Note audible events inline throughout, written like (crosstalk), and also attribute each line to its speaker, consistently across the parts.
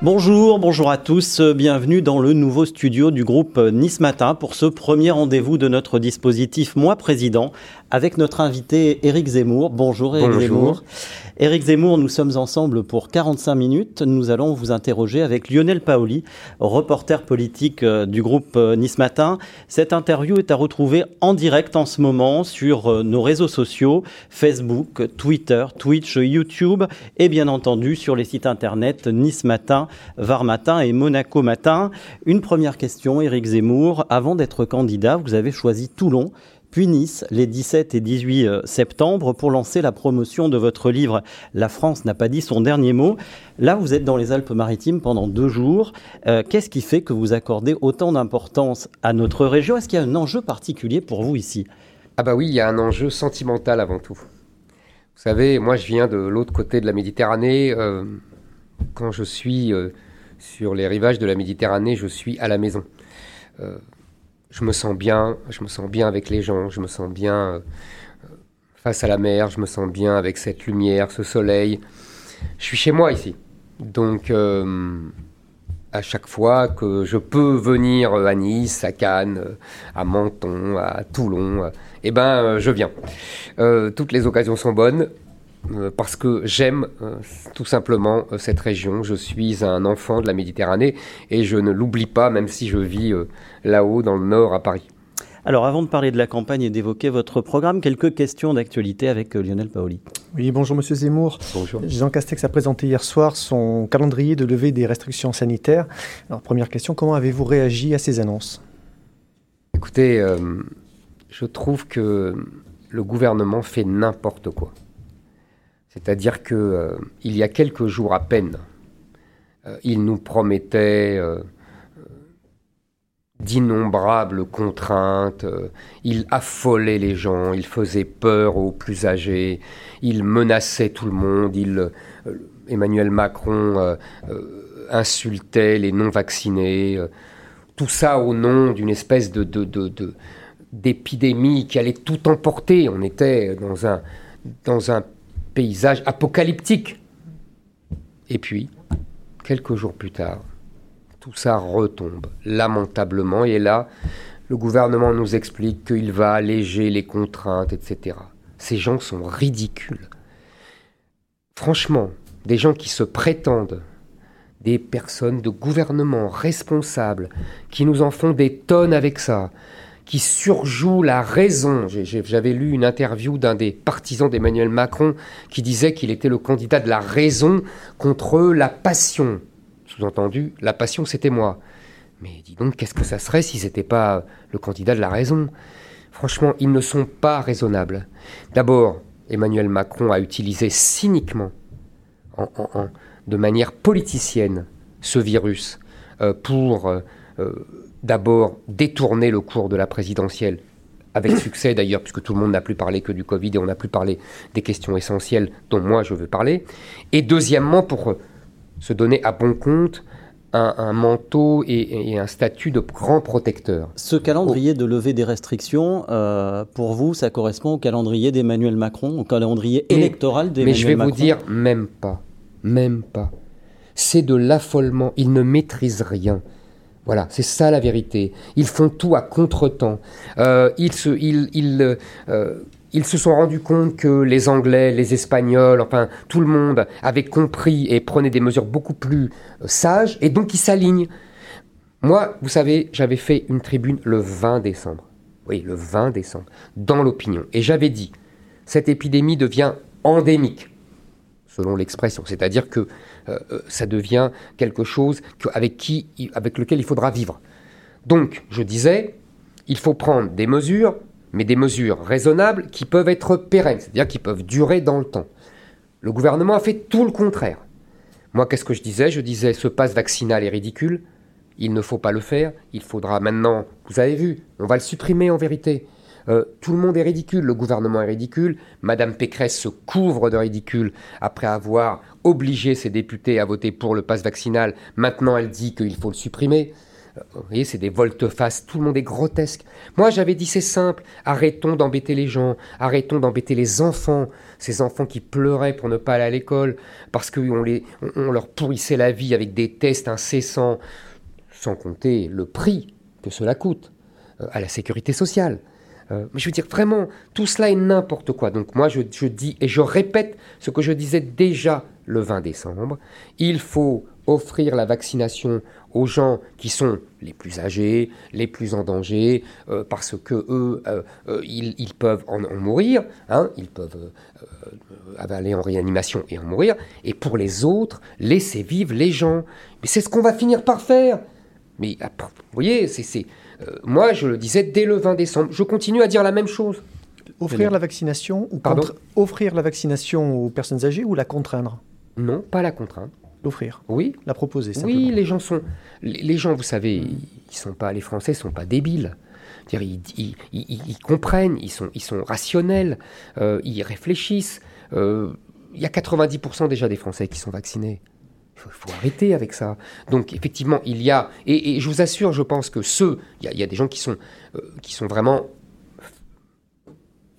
Speaker 1: Bonjour, bonjour à tous, bienvenue dans le nouveau studio du groupe Nice Matin pour ce premier rendez-vous de notre dispositif Moi Président avec notre invité Éric Zemmour. Bonjour Éric Zemmour. Éric Zemmour, nous sommes ensemble pour 45 minutes. Nous allons vous interroger avec Lionel Paoli, reporter politique euh, du groupe euh, Nice Matin. Cette interview est à retrouver en direct en ce moment sur euh, nos réseaux sociaux, Facebook, Twitter, Twitch, YouTube et bien entendu sur les sites internet Nice Matin, Var Matin et Monaco Matin. Une première question, Éric Zemmour. Avant d'être candidat, vous avez choisi Toulon Nice les 17 et 18 euh, septembre pour lancer la promotion de votre livre La France n'a pas dit son dernier mot. Là, vous êtes dans les Alpes-Maritimes pendant deux jours. Euh, qu'est-ce qui fait que vous accordez autant d'importance à notre région? Est-ce qu'il y a un enjeu particulier pour vous ici?
Speaker 2: Ah bah oui, il y a un enjeu sentimental avant tout. Vous savez, moi je viens de l'autre côté de la Méditerranée. Euh, quand je suis sur les rivages de la Méditerranée, je suis à la maison je me sens bien, je me sens bien avec les gens, je me sens bien euh, face à la mer, je me sens bien avec cette lumière, ce soleil. Je suis chez moi ici. Donc, euh, à chaque fois que je peux venir à Nice, à Cannes, à Menton, à Toulon, eh ben, je viens. Euh, toutes les occasions sont bonnes. Euh, parce que j'aime euh, tout simplement euh, cette région. Je suis un enfant de la Méditerranée et je ne l'oublie pas, même si je vis là-haut dans le nord à Paris.
Speaker 1: Alors avant de parler de la campagne et d'évoquer votre programme, quelques questions d'actualité avec Lionel Paoli.
Speaker 3: Oui, bonjour Monsieur Zemmour.
Speaker 2: Bonjour.
Speaker 3: Jean Castex a présenté hier soir son calendrier de levée des restrictions sanitaires. Alors première question, comment avez-vous réagi à ces annonces?
Speaker 2: Écoutez, je trouve que le gouvernement fait n'importe quoi. C'est-à-dire qu'il euh, y a quelques jours à peine, euh, il nous promettait euh, d'innombrables contraintes, il affolait les gens, il faisait peur aux plus âgés, il menaçait tout le monde, il, Emmanuel Macron insultait les non-vaccinés, tout ça au nom d'une espèce d'épidémie qui allait tout emporter. On était dans un, dans un paysage apocalyptique. Et puis, quelques jours plus tard, tout ça retombe lamentablement. Et là, le gouvernement nous explique qu'il va alléger les contraintes, etc. Ces gens sont ridicules. Franchement, des gens qui se prétendent des personnes de gouvernement responsables, qui nous en font des tonnes avec ça, qui surjoue la raison. J'avais lu une interview d'un des partisans d'Emmanuel Macron qui disait qu'il était le candidat de la raison contre la passion. Sous-entendu, la passion, c'était moi. Mais dis donc, qu'est-ce que ça serait si c'était pas le candidat de la raison? Franchement, ils ne sont pas raisonnables. D'abord, Emmanuel Macron a utilisé cyniquement, de manière politicienne, ce virus euh, pour euh, euh, d'abord détourner le cours de la présidentielle, avec (coughs) succès d'ailleurs, puisque tout le monde n'a plus parlé que du Covid et on n'a plus parlé des questions essentielles dont moi je veux parler. Et deuxièmement, pour se donner à bon compte un, manteau et, un statut de grand protecteur.
Speaker 1: Ce calendrier de levée des restrictions, euh, pour vous, ça correspond au calendrier d'Emmanuel Macron, au calendrier électoral d'Emmanuel
Speaker 2: Macron Mais je vais vous dire, même pas. Même pas. C'est de l'affolement. Il ne maîtrise rien. Voilà, c'est ça la vérité. Ils font tout à contretemps. Euh, ils, se, euh, ils, se sont rendus compte que les Anglais, les Espagnols, enfin tout le monde avait compris et prenait des mesures beaucoup plus euh, sages, et donc ils s'alignent. Moi, vous savez, j'avais fait une tribune le 20 décembre. Oui, le 20 décembre, dans l'opinion. Et j'avais dit, cette épidémie devient endémique selon l'expression. C'est-à-dire que euh, euh, ça devient quelque chose avec, qui, avec lequel il faudra vivre. Donc, je disais, il faut prendre des mesures, mais des mesures raisonnables qui peuvent être pérennes, c'est-à-dire qui peuvent durer dans le temps. Le gouvernement a fait tout le contraire. Moi, qu'est-ce que je disais? Je disais, ce passe vaccinal est ridicule, il ne faut pas le faire, il faudra maintenant, vous avez vu, on va le supprimer en vérité. Euh, tout le monde est ridicule, le gouvernement est ridicule, Madame Pécresse se couvre de ridicule après avoir obligé ses députés à voter pour le passe vaccinal. Maintenant, elle dit qu'il faut le supprimer. vous voyez, c'est des volte-face, tout le monde est grotesque. Moi, j'avais dit c'est simple, arrêtons d'embêter les gens, arrêtons d'embêter les enfants, ces enfants qui pleuraient pour ne pas aller à l'école, parce qu'on on leur pourrissait la vie avec des tests incessants, sans compter le prix que cela coûte euh, à la sécurité sociale. Euh, mais je veux dire, vraiment, tout cela est n'importe quoi. Donc moi, je, dis et je répète ce que je disais déjà le 20 décembre. Il faut offrir la vaccination aux gens qui sont les plus âgés, les plus en danger, euh, parce que eux, ils, peuvent en, mourir, hein, ils peuvent aller en réanimation et en mourir. Et pour les autres, laisser vivre les gens. Mais c'est ce qu'on va finir par faire. Mais vous voyez, c'est euh, moi, je le disais dès le 20 décembre. Je continue à dire la même chose.
Speaker 3: Offrir la vaccination ou offrir la vaccination aux personnes âgées ou la contraindre
Speaker 2: Non, pas la contraindre.
Speaker 3: L'offrir.
Speaker 2: Oui.
Speaker 3: La proposer. Simplement.
Speaker 2: Oui, les gens sont, les gens, vous savez, ils sont pas, les Français sont pas débiles. Ils, ils, ils, comprennent, ils sont, ils sont rationnels, euh, ils réfléchissent. Euh, il y a 90% déjà des Français qui sont vaccinés. Il faut, arrêter avec ça. Donc effectivement, il y a, et, je vous assure, je pense que ceux, il y a, des gens qui sont, euh, qui sont vraiment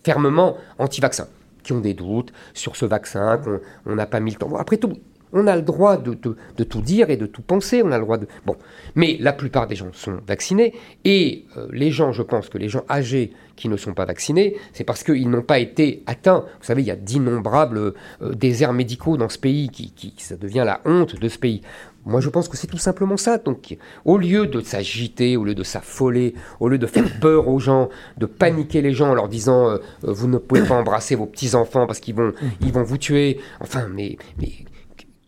Speaker 2: fermement anti-vaccin, qui ont des doutes sur ce vaccin, qu'on n'a pas mis le temps. après tout, on a le droit de, tout dire et de tout penser. On a le droit de. Bon, mais la plupart des gens sont vaccinés et euh, les gens, je pense que les gens âgés qui ne sont pas vaccinés, c'est parce qu'ils n'ont pas été atteints. Vous savez, il y a d'innombrables euh, déserts médicaux dans ce pays qui, qui, ça devient la honte de ce pays. Moi, je pense que c'est tout simplement ça. Donc, au lieu de s'agiter, au lieu de s'affoler, au lieu de faire (coughs) peur aux gens, de paniquer les gens en leur disant euh, vous ne pouvez pas embrasser vos petits enfants parce qu'ils vont, ils vont vous tuer. Enfin, mais, mais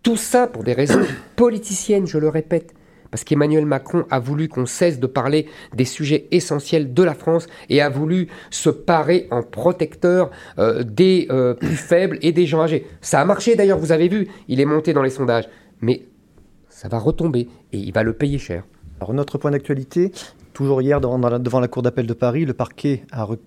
Speaker 2: tout ça pour des raisons (coughs) politiciennes, je le répète. Parce qu'Emmanuel Macron a voulu qu'on cesse de parler des sujets essentiels de la France et a voulu se parer en protecteur euh, des euh, plus (coughs) faibles et des gens âgés. Ça a marché d'ailleurs, vous avez vu, il est monté dans les sondages. Mais ça va retomber et il va le payer cher.
Speaker 3: Alors notre point d'actualité, Toujours hier, devant, la Cour d'appel de Paris, le parquet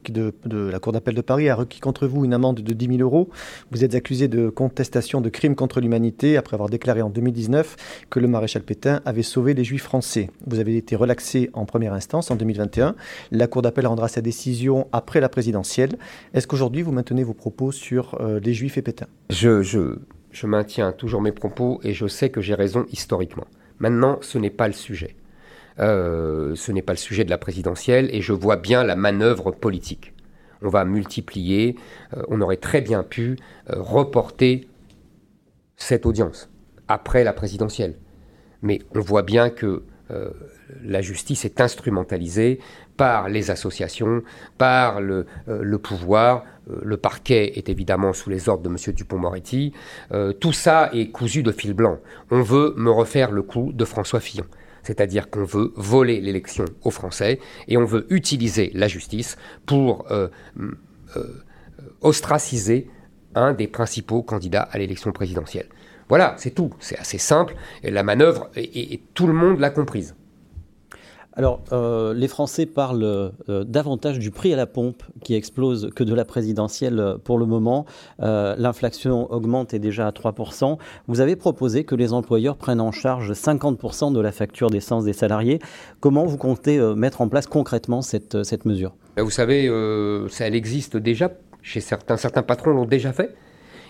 Speaker 3: de, la Cour d'appel de Paris a requis contre vous une amende de 10 000 euros. Vous êtes accusé de contestation de crimes contre l'humanité après avoir déclaré en 2019 que le maréchal Pétain avait sauvé les juifs français. Vous avez été relaxé en première instance en 2021. La Cour d'appel rendra sa décision après la présidentielle. Est-ce qu'aujourd'hui vous maintenez vos propos sur euh, les juifs et Pétain?
Speaker 2: Je, maintiens toujours mes propos et je sais que j'ai raison historiquement. Maintenant, ce n'est pas le sujet. Euh, ce n'est pas le sujet de la présidentielle et je vois bien la manœuvre politique. On va multiplier, euh, on aurait très bien pu euh, reporter cette audience après la présidentielle. Mais on voit bien que la justice est instrumentalisée par les associations, par le, pouvoir. le parquet est évidemment sous les ordres de M. Dupont-Moretti. tout ça est cousu de fil blanc. On veut me refaire le coup de François Fillon c'est-à-dire qu'on veut voler l'élection aux Français et on veut utiliser la justice pour euh, euh, ostraciser un des principaux candidats à l'élection présidentielle. Voilà, c'est tout, c'est assez simple, la manœuvre, et tout le monde l'a comprise.
Speaker 1: Alors, euh, les Français parlent euh, davantage du prix à la pompe qui explose que de la présidentielle euh, pour le moment. L'inflation augmente et déjà à 3%. Vous avez proposé que les employeurs prennent en charge 50% de la facture d'essence des salariés. Comment vous comptez mettre en place concrètement cette, cette mesure?
Speaker 2: Ben, Vous savez, elle existe déjà chez certains. Certains patrons l'ont déjà fait.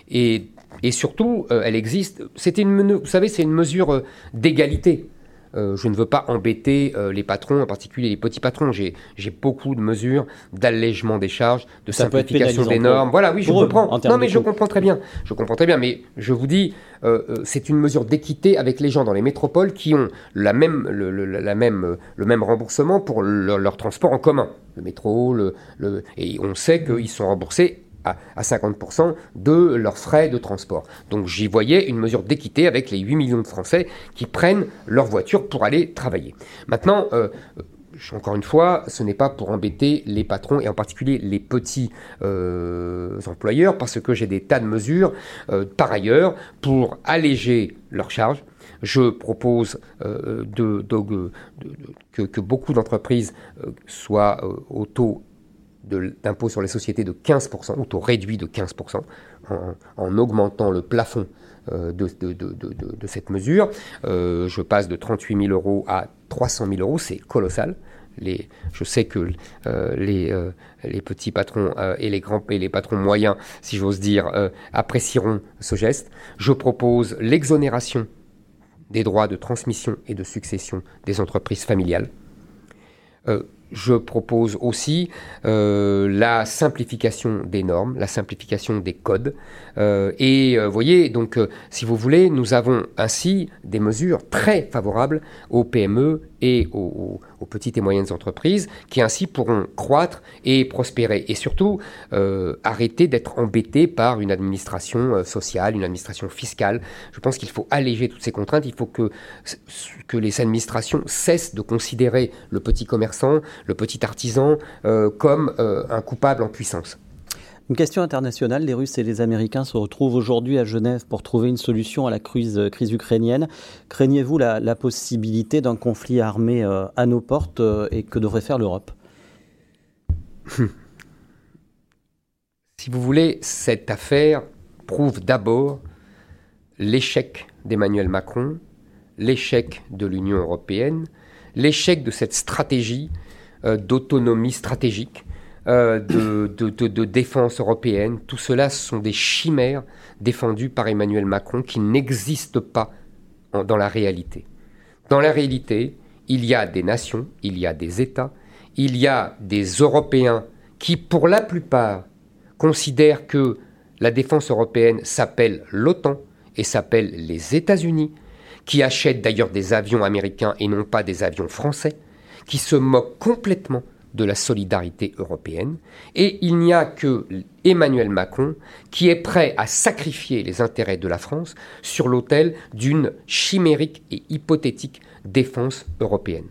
Speaker 2: Et, surtout, elle existe. Une, vous savez, c'est une mesure d'égalité. Euh, je ne veux pas embêter euh, les patrons, en particulier les petits patrons. J'ai beaucoup de mesures d'allègement des charges, de simplification des normes. Voilà, oui, je comprends. Non, mais je comprends très bien. Je comprends très bien. Mais je vous dis, euh, c'est une mesure d'équité avec les gens dans les métropoles qui ont la même, le, la même, le même remboursement pour leur, transport en commun. Le métro, le, et on sait qu'ils sont remboursés à, 50% de leurs frais de transport. Donc j'y voyais une mesure d'équité avec les 8 millions de Français qui prennent leur voiture pour aller travailler. Maintenant, euh, encore une fois, ce n'est pas pour embêter les patrons et en particulier les petits euh, employeurs parce que j'ai des tas de mesures euh, par ailleurs pour alléger leurs charges. Je propose que, que, beaucoup d'entreprises soient au taux d'impôt sur les sociétés de 15%, ou taux réduit de 15%, en, augmentant le plafond de, de, cette mesure. je passe de 38 000 euros à 300 000 euros, c'est colossal. Je sais que les, les, petits patrons et les grands et les patrons moyens, si j'ose dire, apprécieront ce geste. Je propose l'exonération des droits de transmission et de succession des entreprises familiales. Euh, je propose aussi euh, la simplification des normes, la simplification des codes. Euh, et vous voyez, donc, si vous voulez, nous avons ainsi des mesures très favorables aux PME et aux, petites et moyennes entreprises qui ainsi pourront croître et prospérer et surtout euh, arrêter d'être embêtés par une administration euh, sociale, une administration fiscale. Je pense qu'il faut alléger toutes ces contraintes, il faut que, les administrations cessent de considérer le petit commerçant, le petit artisan euh, comme un coupable en puissance.
Speaker 1: Une question internationale, les Russes et les Américains se retrouvent aujourd'hui à Genève pour trouver une solution à la crise, euh, ukrainienne. Craignez-vous la, possibilité d'un conflit armé euh, à nos portes euh, et que devrait faire l'Europe? (laughs)
Speaker 2: Si vous voulez, cette affaire prouve d'abord l'échec d'Emmanuel Macron, l'échec de l'Union européenne, l'échec de cette stratégie d'autonomie stratégique euh, de, défense européenne. Tout cela sont des chimères défendues par Emmanuel Macron qui n'existent pas dans la réalité. Dans la réalité, il y a des nations, il y a des États, il y a des Européens qui, pour la plupart, considèrent que la défense européenne s'appelle l'OTAN et s'appelle les États-Unis, qui achètent d'ailleurs des avions américains et non pas des avions français, qui se moquent complètement de la solidarité européenne. Et il n'y a que Emmanuel Macron qui est prêt à sacrifier les intérêts de la France sur l'autel d'une chimérique et hypothétique défense européenne.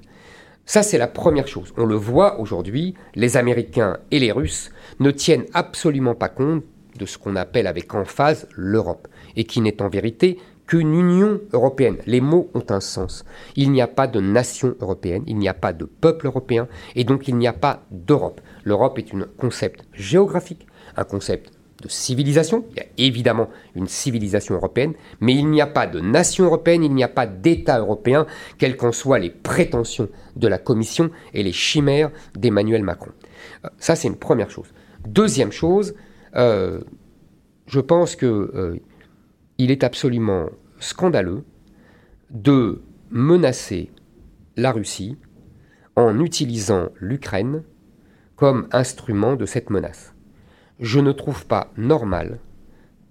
Speaker 2: Ça, c'est la première chose. On le voit aujourd'hui, les Américains et les Russes ne tiennent absolument pas compte de ce qu'on appelle avec emphase l'Europe, et qui n'est en vérité qu'une Union européenne. Les mots ont un sens. Il n'y a pas de nation européenne, il n'y a pas de peuple européen, et donc il n'y a pas d'Europe. L'Europe est un concept géographique, un concept de civilisation. Il y a évidemment une civilisation européenne, mais il n'y a pas de nation européenne, il n'y a pas d'État européen, quelles qu'en soient les prétentions de la Commission et les chimères d'Emmanuel Macron. Euh, ça, c'est une première chose. Deuxième chose, euh, je pense que euh, il est absolument scandaleux de menacer la Russie en utilisant l'Ukraine comme instrument de cette menace. Je ne trouve pas normal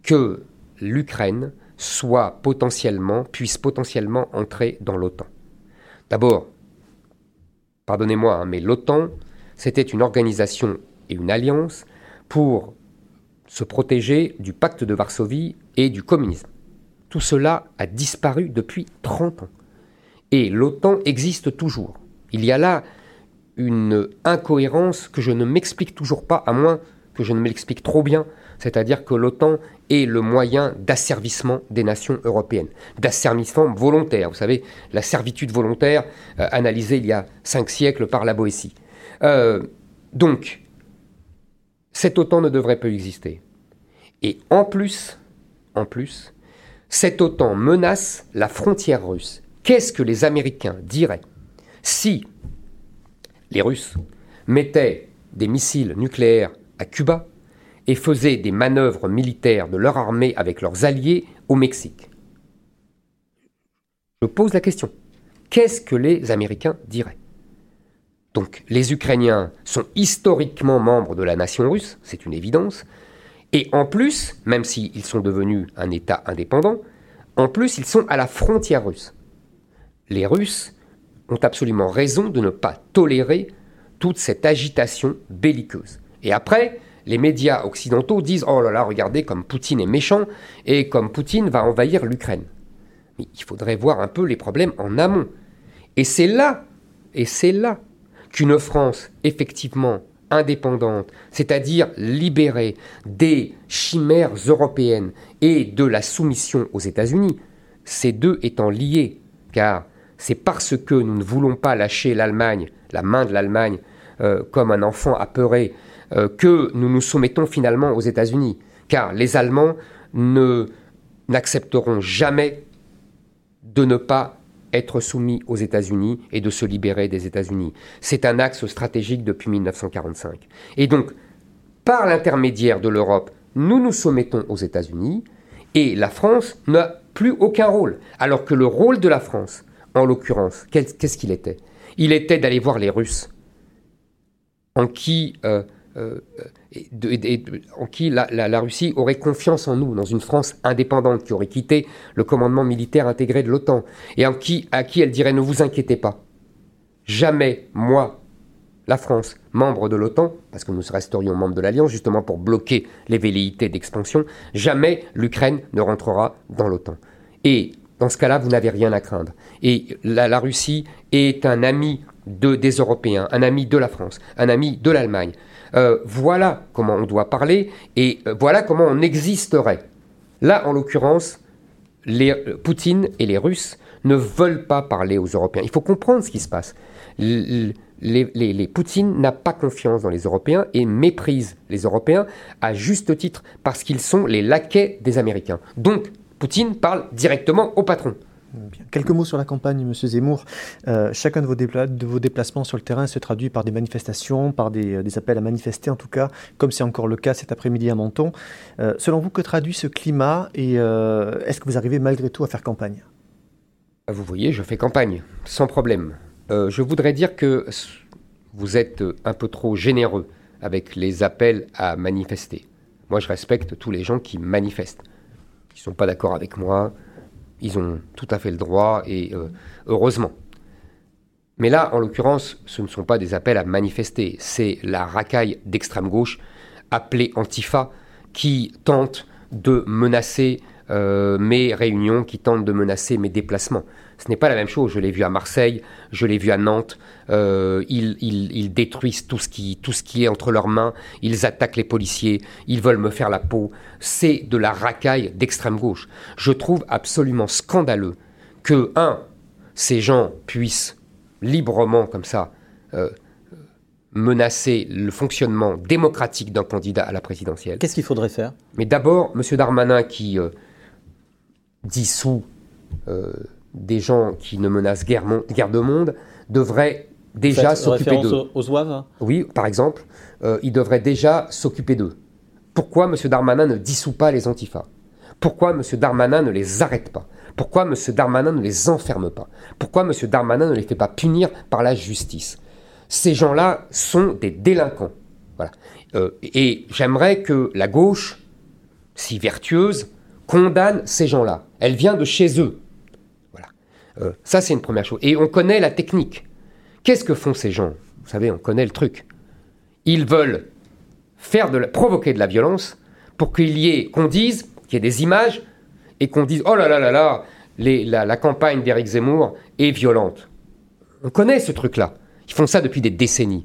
Speaker 2: que l'Ukraine soit potentiellement, puisse potentiellement entrer dans l'OTAN. D'abord, pardonnez-moi, hein, mais l'OTAN, c'était une organisation et une alliance pour se protéger du pacte de Varsovie et du communisme. Tout cela a disparu depuis 30 ans. Et l'OTAN existe toujours. Il y a là une incohérence que je ne m'explique toujours pas, à moins que je ne m'explique trop bien, c'est-à-dire que l'OTAN est le moyen d'asservissement des nations européennes, d'asservissement volontaire. Vous savez, la servitude volontaire, euh, analysée il y a cinq siècles par la Boétie. Euh, donc, cette OTAN ne devrait pas exister. Et en plus, en plus, cette OTAN menace la frontière russe. Qu'est-ce que les Américains diraient si les Russes mettaient des missiles nucléaires à Cuba et faisaient des manœuvres militaires de leur armée avec leurs alliés au Mexique? Je pose la question. Qu'est-ce que les Américains diraient? Donc les Ukrainiens sont historiquement membres de la nation russe, c'est une évidence, et en plus, même s'ils sont devenus un État indépendant, en plus ils sont à la frontière russe. Les Russes ont absolument raison de ne pas tolérer toute cette agitation belliqueuse. Et après, les médias occidentaux disent Oh là là, regardez comme Poutine est méchant et comme Poutine va envahir l'Ukraine. Mais il faudrait voir un peu les problèmes en amont. Et c'est là, et c'est là qu'une France effectivement indépendante, c'est-à-dire libérée des chimères européennes et de la soumission aux États-Unis, ces deux étant liés, car c'est parce que nous ne voulons pas lâcher l'Allemagne, la main de l'Allemagne, euh, comme un enfant apeuré, euh, que nous nous soumettons finalement aux États-Unis, car les Allemands n'accepteront jamais de ne pas être soumis aux États-Unis et de se libérer des États-Unis. C'est un axe stratégique depuis 1945. Et donc, par l'intermédiaire de l'Europe, nous nous soumettons aux États-Unis et la France n'a plus aucun rôle. Alors que le rôle de la France, en l'occurrence, qu'est-ce qu'il était? Il était d'aller voir les Russes, en qui, euh, euh, en qui la, Russie aurait confiance en nous, dans une France indépendante qui aurait quitté le commandement militaire intégré de l'OTAN, et en qui, à qui elle dirait ne vous inquiétez pas, jamais moi, la France, membre de l'OTAN, parce que nous resterions membres de l'Alliance, justement pour bloquer les velléités d'expansion, jamais l'Ukraine ne rentrera dans l'OTAN. Et dans ce cas-là, vous n'avez rien à craindre. Et la, Russie est un ami de, des Européens, un ami de la France, un ami de l'Allemagne. Euh, voilà comment on doit parler et euh, voilà comment on existerait. Là, en l'occurrence, les, euh, Poutine et les Russes ne veulent pas parler aux Européens. Il faut comprendre ce qui se passe les, Poutine n'a pas confiance dans les Européens et méprise les Européens à juste titre parce qu'ils sont les laquais des Américains. Donc, Poutine parle directement au patron.
Speaker 3: Quelques mots sur la campagne, M. Zemmour. Euh, chacun de vos, déplacements sur le terrain se traduit par des manifestations, par des, appels à manifester en tout cas, comme c'est encore le cas cet après-midi à Menton. Euh, selon vous, que traduit ce climat et euh, est-ce que vous arrivez malgré tout à faire campagne?
Speaker 2: Vous voyez, je fais campagne, sans problème. Euh, je voudrais dire que vous êtes un peu trop généreux avec les appels à manifester. Moi, je respecte tous les gens qui manifestent. Ils ne sont pas d'accord avec moi, ils ont tout à fait le droit, et euh, heureusement. Mais là, en l'occurrence, ce ne sont pas des appels à manifester, c'est la racaille d'extrême gauche, appelée Antifa, qui tente de menacer euh, mes réunions, qui tente de menacer mes déplacements. Ce n'est pas la même chose. Je l'ai vu à Marseille, je l'ai vu à Nantes. Euh, ils, détruisent tout ce, qui, tout ce qui est entre leurs mains. Ils attaquent les policiers. Ils veulent me faire la peau. C'est de la racaille d'extrême gauche. Je trouve absolument scandaleux que, un, ces gens puissent librement, comme ça, euh, menacer le fonctionnement démocratique d'un candidat à la présidentielle.
Speaker 1: Qu'est-ce qu'il faudrait faire?
Speaker 2: Mais d'abord, M. Darmanin qui euh, dissout des gens qui ne menacent guère, guerre de monde devraient déjà s'occuper d'eux.
Speaker 1: Aux, aux
Speaker 2: Oui, par exemple, euh, ils devraient déjà s'occuper d'eux. Pourquoi M. Darmanin ne dissout pas les antifas? Pourquoi M. Darmanin ne les arrête pas? Pourquoi M. Darmanin ne les enferme pas? Pourquoi M. Darmanin ne les fait pas punir par la justice? Ces gens-là sont des délinquants. Voilà. Euh, et j'aimerais que la gauche, si vertueuse, condamne ces gens-là. Elle vient de chez eux. Euh, ça, c'est une première chose. Et on connaît la technique. Qu'est-ce que font ces gens? Vous savez, on connaît le truc. Ils veulent faire de provoquer de la violence pour qu'il y ait, qu'on dise, qu'il y ait des images et qu'on dise oh là là là là, la, la campagne d'Éric Zemmour est violente. On connaît ce truc-là. Ils font ça depuis des décennies.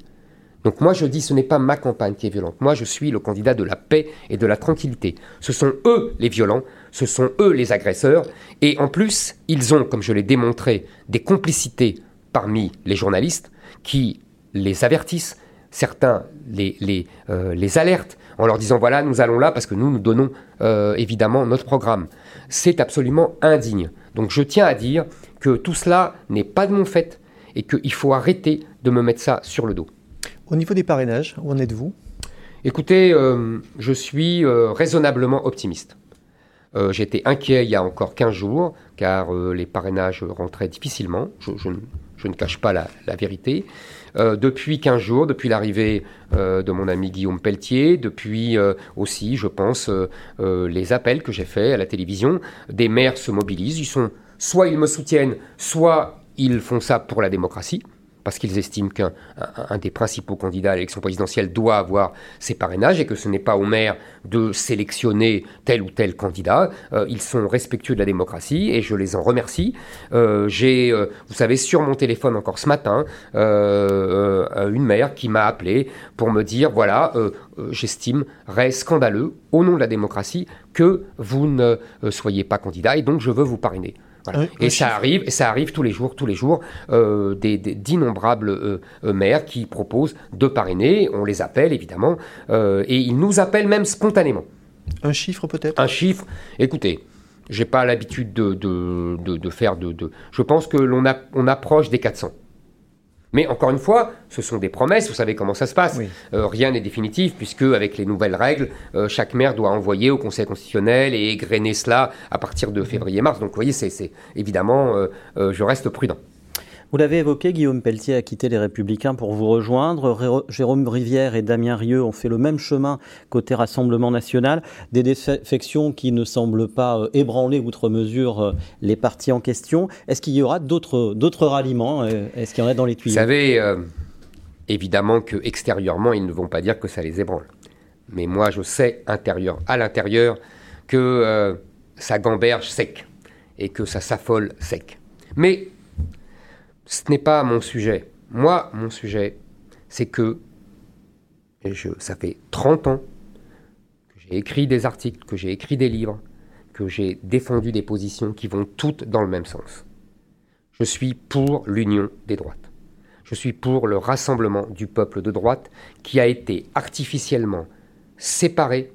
Speaker 2: Donc moi je dis ce n'est pas ma campagne qui est violente. Moi je suis le candidat de la paix et de la tranquillité. Ce sont eux les violents, ce sont eux les agresseurs. Et en plus, ils ont, comme je l'ai démontré, des complicités parmi les journalistes qui les avertissent, certains les, euh, alertent en leur disant voilà, nous allons là parce que nous nous donnons euh, évidemment notre programme. C'est absolument indigne. Donc je tiens à dire que tout cela n'est pas de mon fait et qu'il faut arrêter de me mettre ça sur le dos.
Speaker 3: Au niveau des parrainages, où en êtes-vous?
Speaker 2: Écoutez, euh, je suis raisonnablement optimiste. Euh, j'étais inquiet il y a encore 15 jours, car euh, les parrainages rentraient difficilement. Je, ne cache pas la, vérité. Euh, depuis 15 jours, depuis l'arrivée de mon ami Guillaume Pelletier, depuis aussi, je pense, les appels que j'ai faits à la télévision, des maires se mobilisent. Ils sont, soit ils me soutiennent, soit ils font ça pour la démocratie parce qu'ils estiment qu'un des principaux candidats à l'élection présidentielle doit avoir ses parrainages et que ce n'est pas au maire de sélectionner tel ou tel candidat. Euh, ils sont respectueux de la démocratie et je les en remercie. Euh, j'ai, euh, vous savez, sur mon téléphone encore ce matin, une maire qui m'a appelé pour me dire, voilà, j'estimerais scandaleux, au nom de la démocratie, que vous ne soyez pas candidat et donc je veux vous parrainer et ça arrive, et ça arrive tous les jours, tous les jours, euh, d'innombrables euh, euh, maires qui proposent de parrainer. On les appelle évidemment, et ils nous appellent même spontanément.
Speaker 3: Un chiffre peut-être?
Speaker 2: Un chiffre. Écoutez, J'ai pas l'habitude de, de, faire de, Je pense que l'on on approche des 400. Mais encore une fois, ce sont des promesses, vous savez comment ça se passe. Euh, rien n'est définitif, puisque avec les nouvelles règles, euh, chaque maire doit envoyer au Conseil constitutionnel et égrener cela à partir de février-mars. Donc vous voyez, c'est évidemment, euh, je reste prudent.
Speaker 1: Vous l'avez évoqué, Guillaume Pelletier a quitté les Républicains pour vous rejoindre. Jérôme Rivière et Damien Rieu ont fait le même chemin côté Rassemblement national. Des défections qui ne semblent pas euh, ébranler outre mesure euh, les partis en question. Est-ce qu'il y aura d'autres ralliements euh, Est-ce qu'il y en a dans les tuyaux?
Speaker 2: Vous savez, évidemment que extérieurement, ils ne vont pas dire que ça les ébranle. Mais moi, je sais intérieur, à l'intérieur que ça gamberge sec et que ça s'affole sec. Mais ce n'est pas mon sujet. Moi, mon sujet, c'est que ça fait 30 ans que j'ai écrit des articles, que j'ai écrit des livres, que j'ai défendu des positions qui vont toutes dans le même sens. Je suis pour l'union des droites. Je suis pour le rassemblement du peuple de droite qui a été artificiellement séparé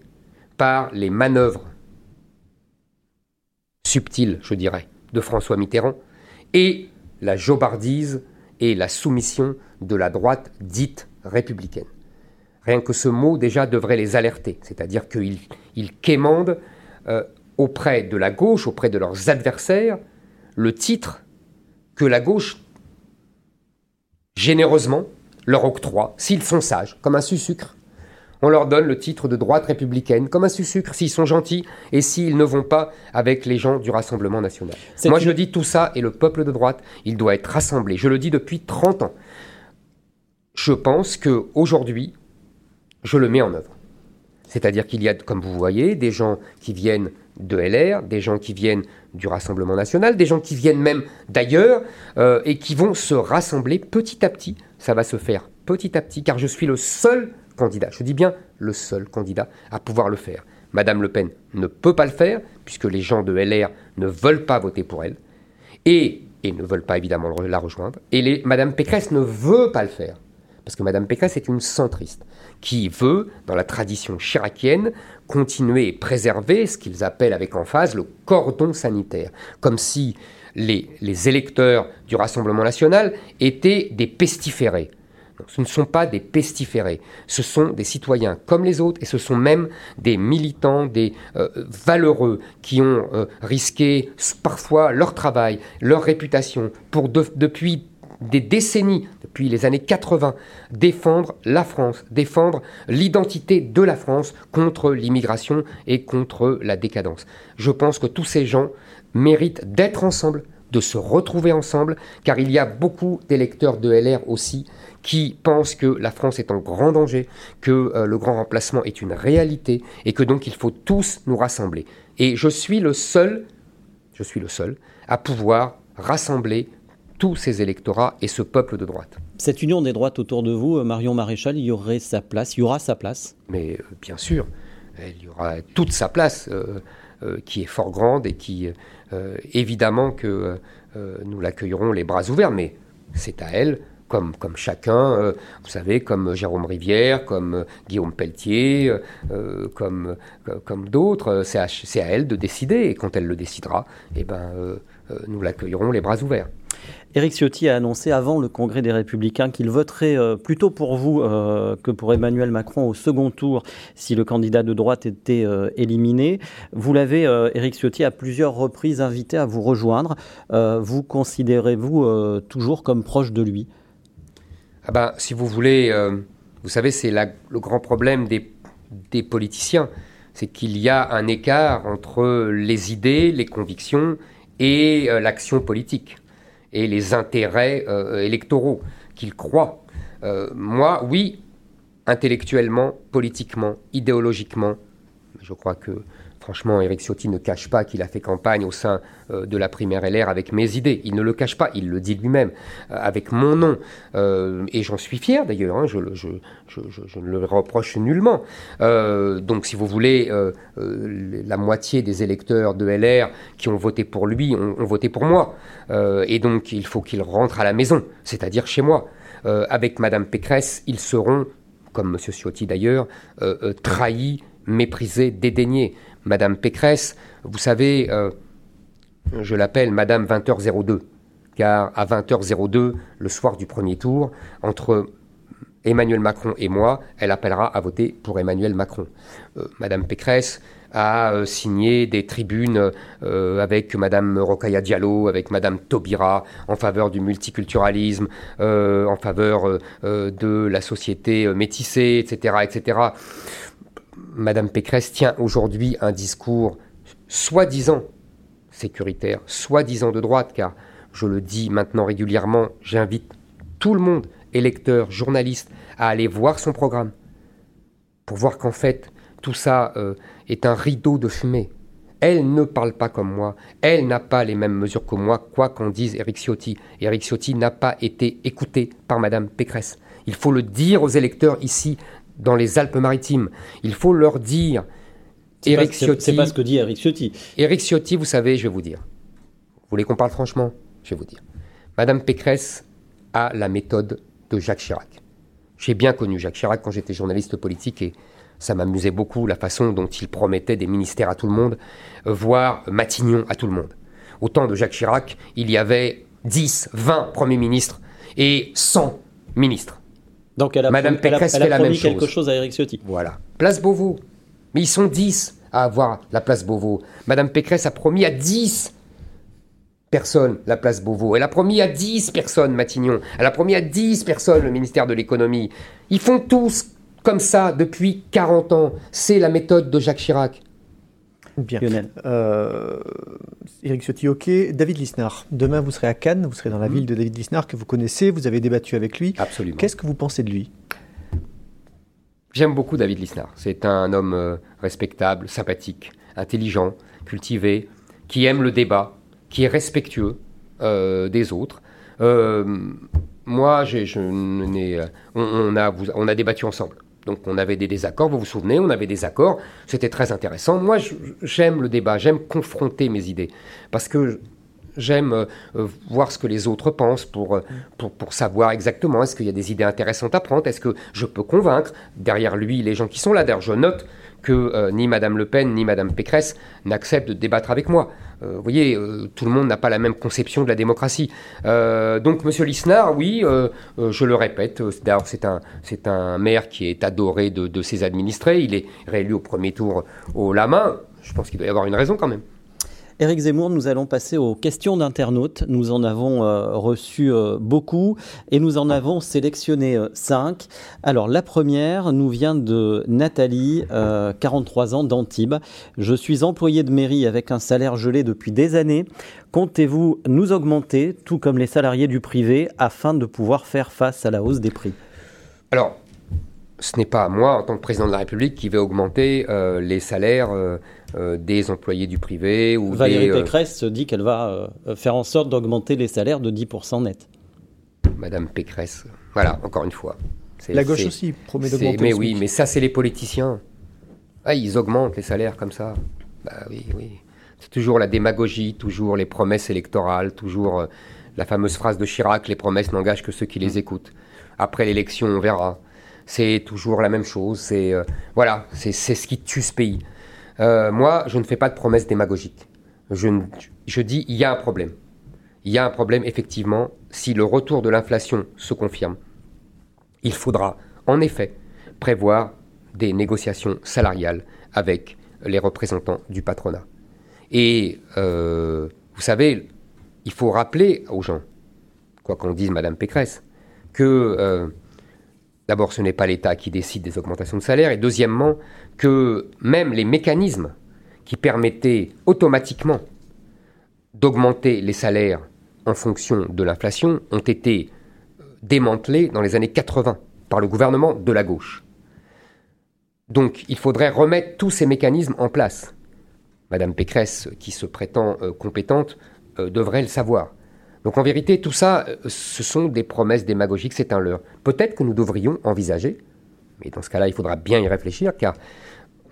Speaker 2: par les manœuvres subtiles, je dirais, de François Mitterrand et la jobardise et la soumission de la droite dite républicaine. Rien que ce mot déjà devrait les alerter, c'est-à-dire qu'ils ils quémandent euh, auprès de la gauche, auprès de leurs adversaires, le titre que la gauche généreusement leur octroie, s'ils sont sages, comme un sucre on leur donne le titre de droite républicaine, comme un sucre s'ils sont gentils et s'ils ne vont pas avec les gens du Rassemblement national. Moi, je dis tout ça, et le peuple de droite, il doit être rassemblé. Je le dis depuis 30 ans. Je pense qu'aujourd'hui, je le mets en œuvre. C'est-à-dire qu'il y a, comme vous voyez, des gens qui viennent de LR, des gens qui viennent du Rassemblement national, des gens qui viennent même d'ailleurs euh, et qui vont se rassembler petit à petit. Ça va se faire petit à petit, car je suis le seul je dis bien le seul candidat à pouvoir le faire. Madame Le Pen ne peut pas le faire, puisque les gens de LR ne veulent pas voter pour elle, et, et ne veulent pas évidemment la rejoindre, et Madame Pécresse ne veut pas le faire, parce que Madame Pécresse est une centriste, qui veut, dans la tradition chiracienne, continuer et préserver ce qu'ils appellent avec emphase le cordon sanitaire, comme si les électeurs du Rassemblement national étaient des pestiférés ce ne sont pas des pestiférés, ce sont des citoyens comme les autres et ce sont même des militants, des euh, valeureux qui ont euh, risqué parfois leur travail, leur réputation pour depuis des décennies, depuis les années 80, défendre la France, défendre l'identité de la France contre l'immigration et contre la décadence. Je pense que tous ces gens méritent d'être ensemble, de se retrouver ensemble, car il y a beaucoup d'électeurs de LR aussi qui pensent que la France est en grand danger, que euh, le grand remplacement est une réalité et que donc il faut tous nous rassembler. Et je suis le seul, je suis le seul à pouvoir rassembler tous ces électorats et ce peuple de droite.
Speaker 1: Cette union des droites autour de vous, euh, Marion Maréchal, il y aurait sa place, il y aura sa place?
Speaker 2: Mais euh, bien sûr, il y aura toute sa place qui est fort grande et qui, évidemment que nous l'accueillerons les bras ouverts, mais c'est à elle comme, chacun, euh, vous savez, comme Jérôme Rivière, comme euh, Guillaume Pelletier, euh, comme, comme d'autres. C'est à, à, elle de décider, et quand elle le décidera, eh ben, nous l'accueillerons les bras ouverts.
Speaker 1: Éric Ciotti a annoncé avant le Congrès des Républicains qu'il voterait plutôt pour vous que pour Emmanuel Macron au second tour si le candidat de droite était éliminé. Vous l'avez, Éric Ciotti, à plusieurs reprises invité à vous rejoindre. vous considérez-vous toujours comme proche de lui?
Speaker 2: Ah ben, si vous voulez, euh, vous savez, c'est le grand problème des, des politiciens, c'est qu'il y a un écart entre les idées, les convictions et euh, l'action politique, et les intérêts euh, électoraux qu'ils croient. moi, oui, intellectuellement, politiquement, idéologiquement, je crois que Franchement, Éric Ciotti ne cache pas qu'il a fait campagne au sein euh, de la primaire LR avec mes idées. Il ne le cache pas, il le dit lui-même, euh, avec mon nom. Euh, et j'en suis fier d'ailleurs, hein, je, ne le reproche nullement. donc si vous voulez, la moitié des électeurs de LR qui ont voté pour lui ont, voté pour moi. et donc il faut qu'il rentre à la maison, c'est-à-dire chez moi. avec Madame Pécresse, ils seront, comme M. Ciotti d'ailleurs, trahis, méprisés, dédaignés Madame Pécresse, vous savez, euh, je l'appelle Madame 20h02, car à 20h02, le soir du premier tour, entre Emmanuel Macron et moi, elle appellera à voter pour Emmanuel Macron. Euh, Madame Pécresse a euh, signé des tribunes avec Madame Rokhaya Diallo, avec Madame Taubira, en faveur du multiculturalisme, en faveur de la société métissée, etc., etc. Madame Pécresse tient aujourd'hui un discours soi-disant sécuritaire, soi-disant de droite, car je le dis maintenant régulièrement, j'invite tout le monde, électeurs, journalistes, à aller voir son programme, pour voir qu'en fait, tout ça euh, est un rideau de fumée. Elle ne parle pas comme moi, elle n'a pas les mêmes mesures que moi, quoi qu'en dise Eric Ciotti. Eric Ciotti n'a pas été écouté par Madame Pécresse. Il faut le dire aux électeurs ici, dans les Alpes-Maritimes. Il faut leur dire.
Speaker 1: Eric Ciotti. C'est pas ce que dit Eric Ciotti.
Speaker 2: Eric Ciotti, vous savez, je vais vous dire. Vous voulez qu'on parle franchement? Je vais vous dire. Madame Pécresse a la méthode de Jacques Chirac. J'ai bien connu Jacques Chirac quand j'étais journaliste politique et ça m'amusait beaucoup la façon dont il promettait des ministères à tout le monde, euh, voire Matignon à tout le monde. Au temps de Jacques Chirac, il y avait 10, 20 premiers ministres et 100 ministres.
Speaker 1: Donc elle a, Madame Pécresse fait la même chose. quelque chose à Eric Ciotti.
Speaker 2: Voilà. Place Beauvau. Mais ils sont 10 à avoir la place Beauvau. Madame Pécresse a promis à 10 personnes la place Beauvau. Elle a promis à 10 personnes Matignon. Elle a promis à 10 personnes le ministère de l'économie. Ils font tous comme ça depuis 40 ans. C'est la méthode de Jacques Chirac. (laughs)
Speaker 3: Bien. Euh, Éric Ciotti, ok. David Lisnard, demain vous serez à Cannes, vous serez dans la mmh. ville de David Lisnard que vous connaissez, vous avez débattu avec lui.
Speaker 2: Absolument.
Speaker 3: Qu'est-ce que vous pensez de lui?
Speaker 2: J'aime beaucoup David Lisnard. C'est un homme euh, respectable, sympathique, intelligent, cultivé, qui aime le débat, qui est respectueux euh, des autres. Euh, moi, je on, a, on a débattu ensemble. Donc on avait des désaccords, vous vous souvenez, on avait des accords, c'était très intéressant. Moi, j'aime le débat, j'aime confronter mes idées, parce que j'aime euh, voir ce que les autres pensent pour, pour, pour savoir exactement est-ce qu'il y a des idées intéressantes à prendre, est-ce que je peux convaincre derrière lui les gens qui sont là. D'ailleurs, je note que euh, ni Madame Le Pen ni Madame Pécresse n'acceptent de débattre avec moi. Euh, vous voyez, euh, tout le monde n'a pas la même conception de la démocratie. donc, Monsieur Lisnard, oui, je le répète, d'ailleurs c'est un, maire qui est adoré de, de, ses administrés. Il est réélu au premier tour au la main. Je pense qu'il doit y avoir une raison quand même.
Speaker 1: Éric Zemmour, nous allons passer aux questions d'internautes. Nous en avons euh, reçu euh, beaucoup et nous en avons sélectionné euh, cinq. Alors la première nous vient de Nathalie, 43 ans d'Antibes. Je suis employé de mairie avec un salaire gelé depuis des années. Comptez-vous nous augmenter, tout comme les salariés du privé, afin de pouvoir faire face à la hausse des prix?
Speaker 2: Ce n'est pas moi, en tant que président de la République, qui vais augmenter les salaires euh, des employés du privé. Ou
Speaker 1: Valérie
Speaker 2: des,
Speaker 1: euh, Pécresse dit qu'elle va euh, faire en sorte d'augmenter les salaires de 10% net.
Speaker 2: Madame Pécresse, voilà, encore une fois.
Speaker 3: La gauche aussi promet d'augmenter.
Speaker 2: Mais oui, mais ça, c'est les politiciens. Ah, ils augmentent les salaires comme ça. Bah oui, oui. C'est toujours la démagogie, toujours les promesses électorales, toujours la fameuse phrase de Chirac les promesses n'engagent que ceux qui les écoutent. Après l'élection, on verra. C'est toujours la même chose. C'est voilà, c'est ce qui tue ce pays. Euh, moi, je ne fais pas de promesses démagogiques. Je, dis, il y a un problème. Il y a un problème, effectivement, si le retour de l'inflation se confirme. Il faudra, en effet, prévoir des négociations salariales avec les représentants du patronat. Et euh, vous savez, il faut rappeler aux gens, quoi qu'on dise Madame Pécresse, que euh, D'abord, ce n'est pas l'État qui décide des augmentations de salaire, et deuxièmement, que même les mécanismes qui permettaient automatiquement d'augmenter les salaires en fonction de l'inflation ont été euh, démantelés dans les années 80 par le gouvernement de la gauche. Donc il faudrait remettre tous ces mécanismes en place. Madame Pécresse, qui se prétend euh, compétente, euh, devrait le savoir. Donc en vérité, tout ça, euh, ce sont des promesses démagogiques, c'est un leurre. Peut-être que nous devrions envisager, mais dans ce cas-là, il faudra bien y réfléchir, car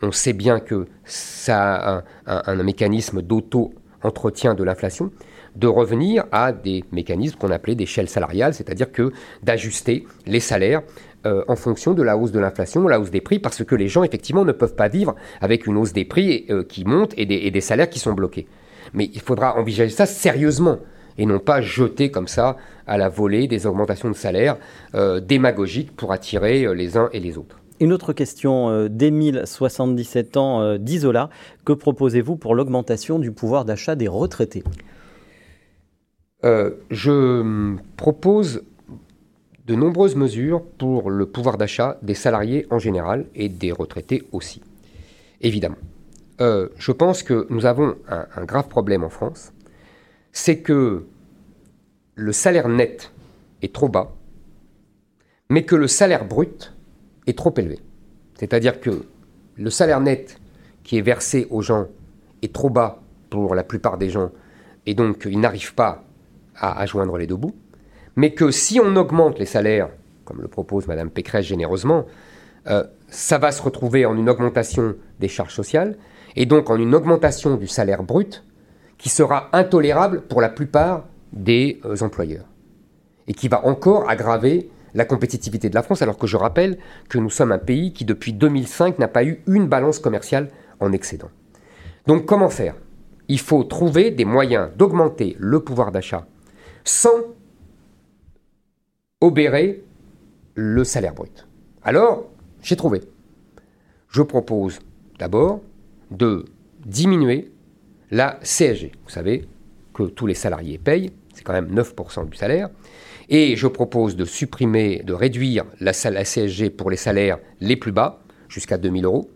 Speaker 2: on sait bien que ça a un, mécanisme d'auto-entretien de l'inflation, de revenir à des mécanismes qu'on appelait d'échelle salariale, c'est-à-dire que d'ajuster les salaires euh, en fonction de la hausse de l'inflation, la hausse des prix, parce que les gens, effectivement, ne peuvent pas vivre avec une hausse des prix euh, qui monte et des, salaires qui sont bloqués. Mais il faudra envisager ça sérieusement et non pas jeter comme ça à la volée des augmentations de salaire euh, démagogiques pour attirer les uns et les autres.
Speaker 1: Une autre question d'Émile, 77 ans, d'Isola. Que proposez-vous pour l'augmentation du pouvoir d'achat des retraités?
Speaker 2: Je propose de nombreuses mesures pour le pouvoir d'achat des salariés en général et des retraités aussi, évidemment. Euh, je pense que nous avons un, grave problème en France, c'est que le salaire net est trop bas, mais que le salaire brut est trop élevé. C'est-à-dire que le salaire net qui est versé aux gens est trop bas pour la plupart des gens, et donc ils n'arrivent pas à joindre les deux bouts mais que si on augmente les salaires, comme le propose Mme Pécresse généreusement, euh, ça va se retrouver en une augmentation des charges sociales et donc en une augmentation du salaire brut qui sera intolérable pour la plupart des euh, employeurs et qui va encore aggraver la compétitivité de la France, alors que je rappelle que nous sommes un pays qui depuis 2005 n'a pas eu une balance commerciale en excédent. Donc comment faire? Il faut trouver des moyens d'augmenter le pouvoir d'achat sans obérer le salaire brut. Alors, j'ai trouvé. Je propose d'abord de diminuer la CSG. Vous savez que tous les salariés payent, c'est quand même 9% du salaire. Et je propose de supprimer, de réduire la, CSG pour les salaires les plus bas, jusqu'à 2000 euros.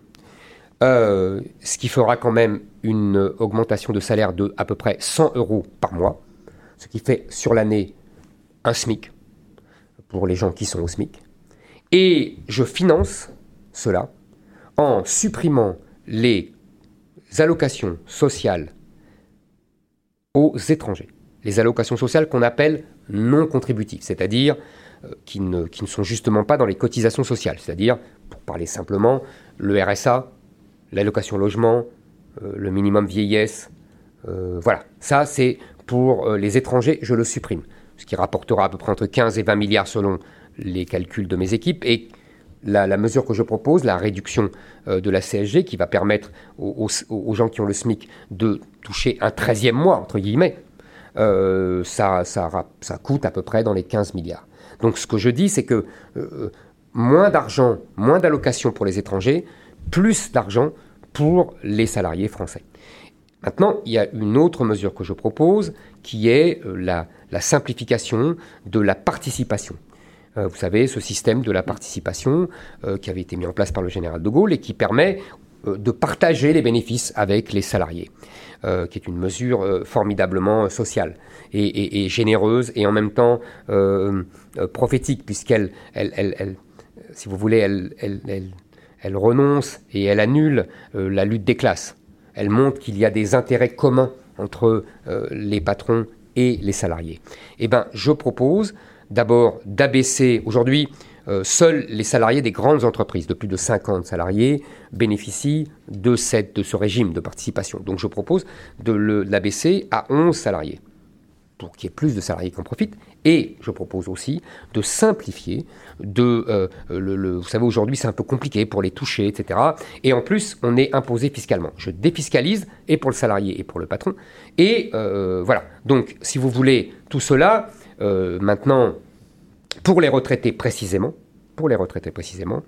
Speaker 2: Euh, ce qui fera quand même une augmentation de salaire de à peu près 100 euros par mois, ce qui fait sur l'année un SMIC pour les gens qui sont au SMIC. Et je finance cela en supprimant les allocations sociales aux étrangers. Les allocations sociales qu'on appelle non contributives, c'est-à-dire euh, qui, ne, qui, ne, sont justement pas dans les cotisations sociales, c'est-à-dire, pour parler simplement, le RSA, l'allocation logement, euh, le minimum vieillesse, euh, voilà. Ça, c'est pour les étrangers, je le supprime ce qui rapportera à peu près entre 15 et 20 milliards selon les calculs de mes équipes. Et la, mesure que je propose, la réduction euh, de la CSG, qui va permettre aux, gens qui ont le SMIC de toucher un 13e mois, entre guillemets, euh, ça, coûte à peu près dans les 15 milliards. Donc ce que je dis, c'est que euh, moins d'argent, moins d'allocations pour les étrangers, plus d'argent pour les salariés français. Maintenant, il y a une autre mesure que je propose, qui est la simplification de la participation. Euh, vous savez, ce système de la participation euh, qui avait été mis en place par le général de Gaulle et qui permet euh, de partager les bénéfices avec les salariés, qui est une mesure formidablement sociale et, généreuse et en même temps prophétique, puisqu'elle, elle, si vous voulez, elle, renonce et elle annule la lutte des classes. Elle montre qu'il y a des intérêts communs entre les patrons et les salariés Eh bien, je propose d'abord d'abaisser, aujourd'hui, euh, seuls les salariés des grandes entreprises de plus de 50 salariés bénéficient de, cette, de ce régime de participation. Donc je propose de l'abaisser à 11 salariés pour qu'il y ait plus de salariés qui en profitent. Et je propose aussi de simplifier, de, euh, vous savez, aujourd'hui c'est un peu compliqué pour les toucher, etc. Et en plus, on est imposé fiscalement. Je défiscalise, et pour le salarié et pour le patron. Et euh, voilà. Donc, si vous voulez tout cela, euh, maintenant, pour les retraités précisément, pour les retraités précisément,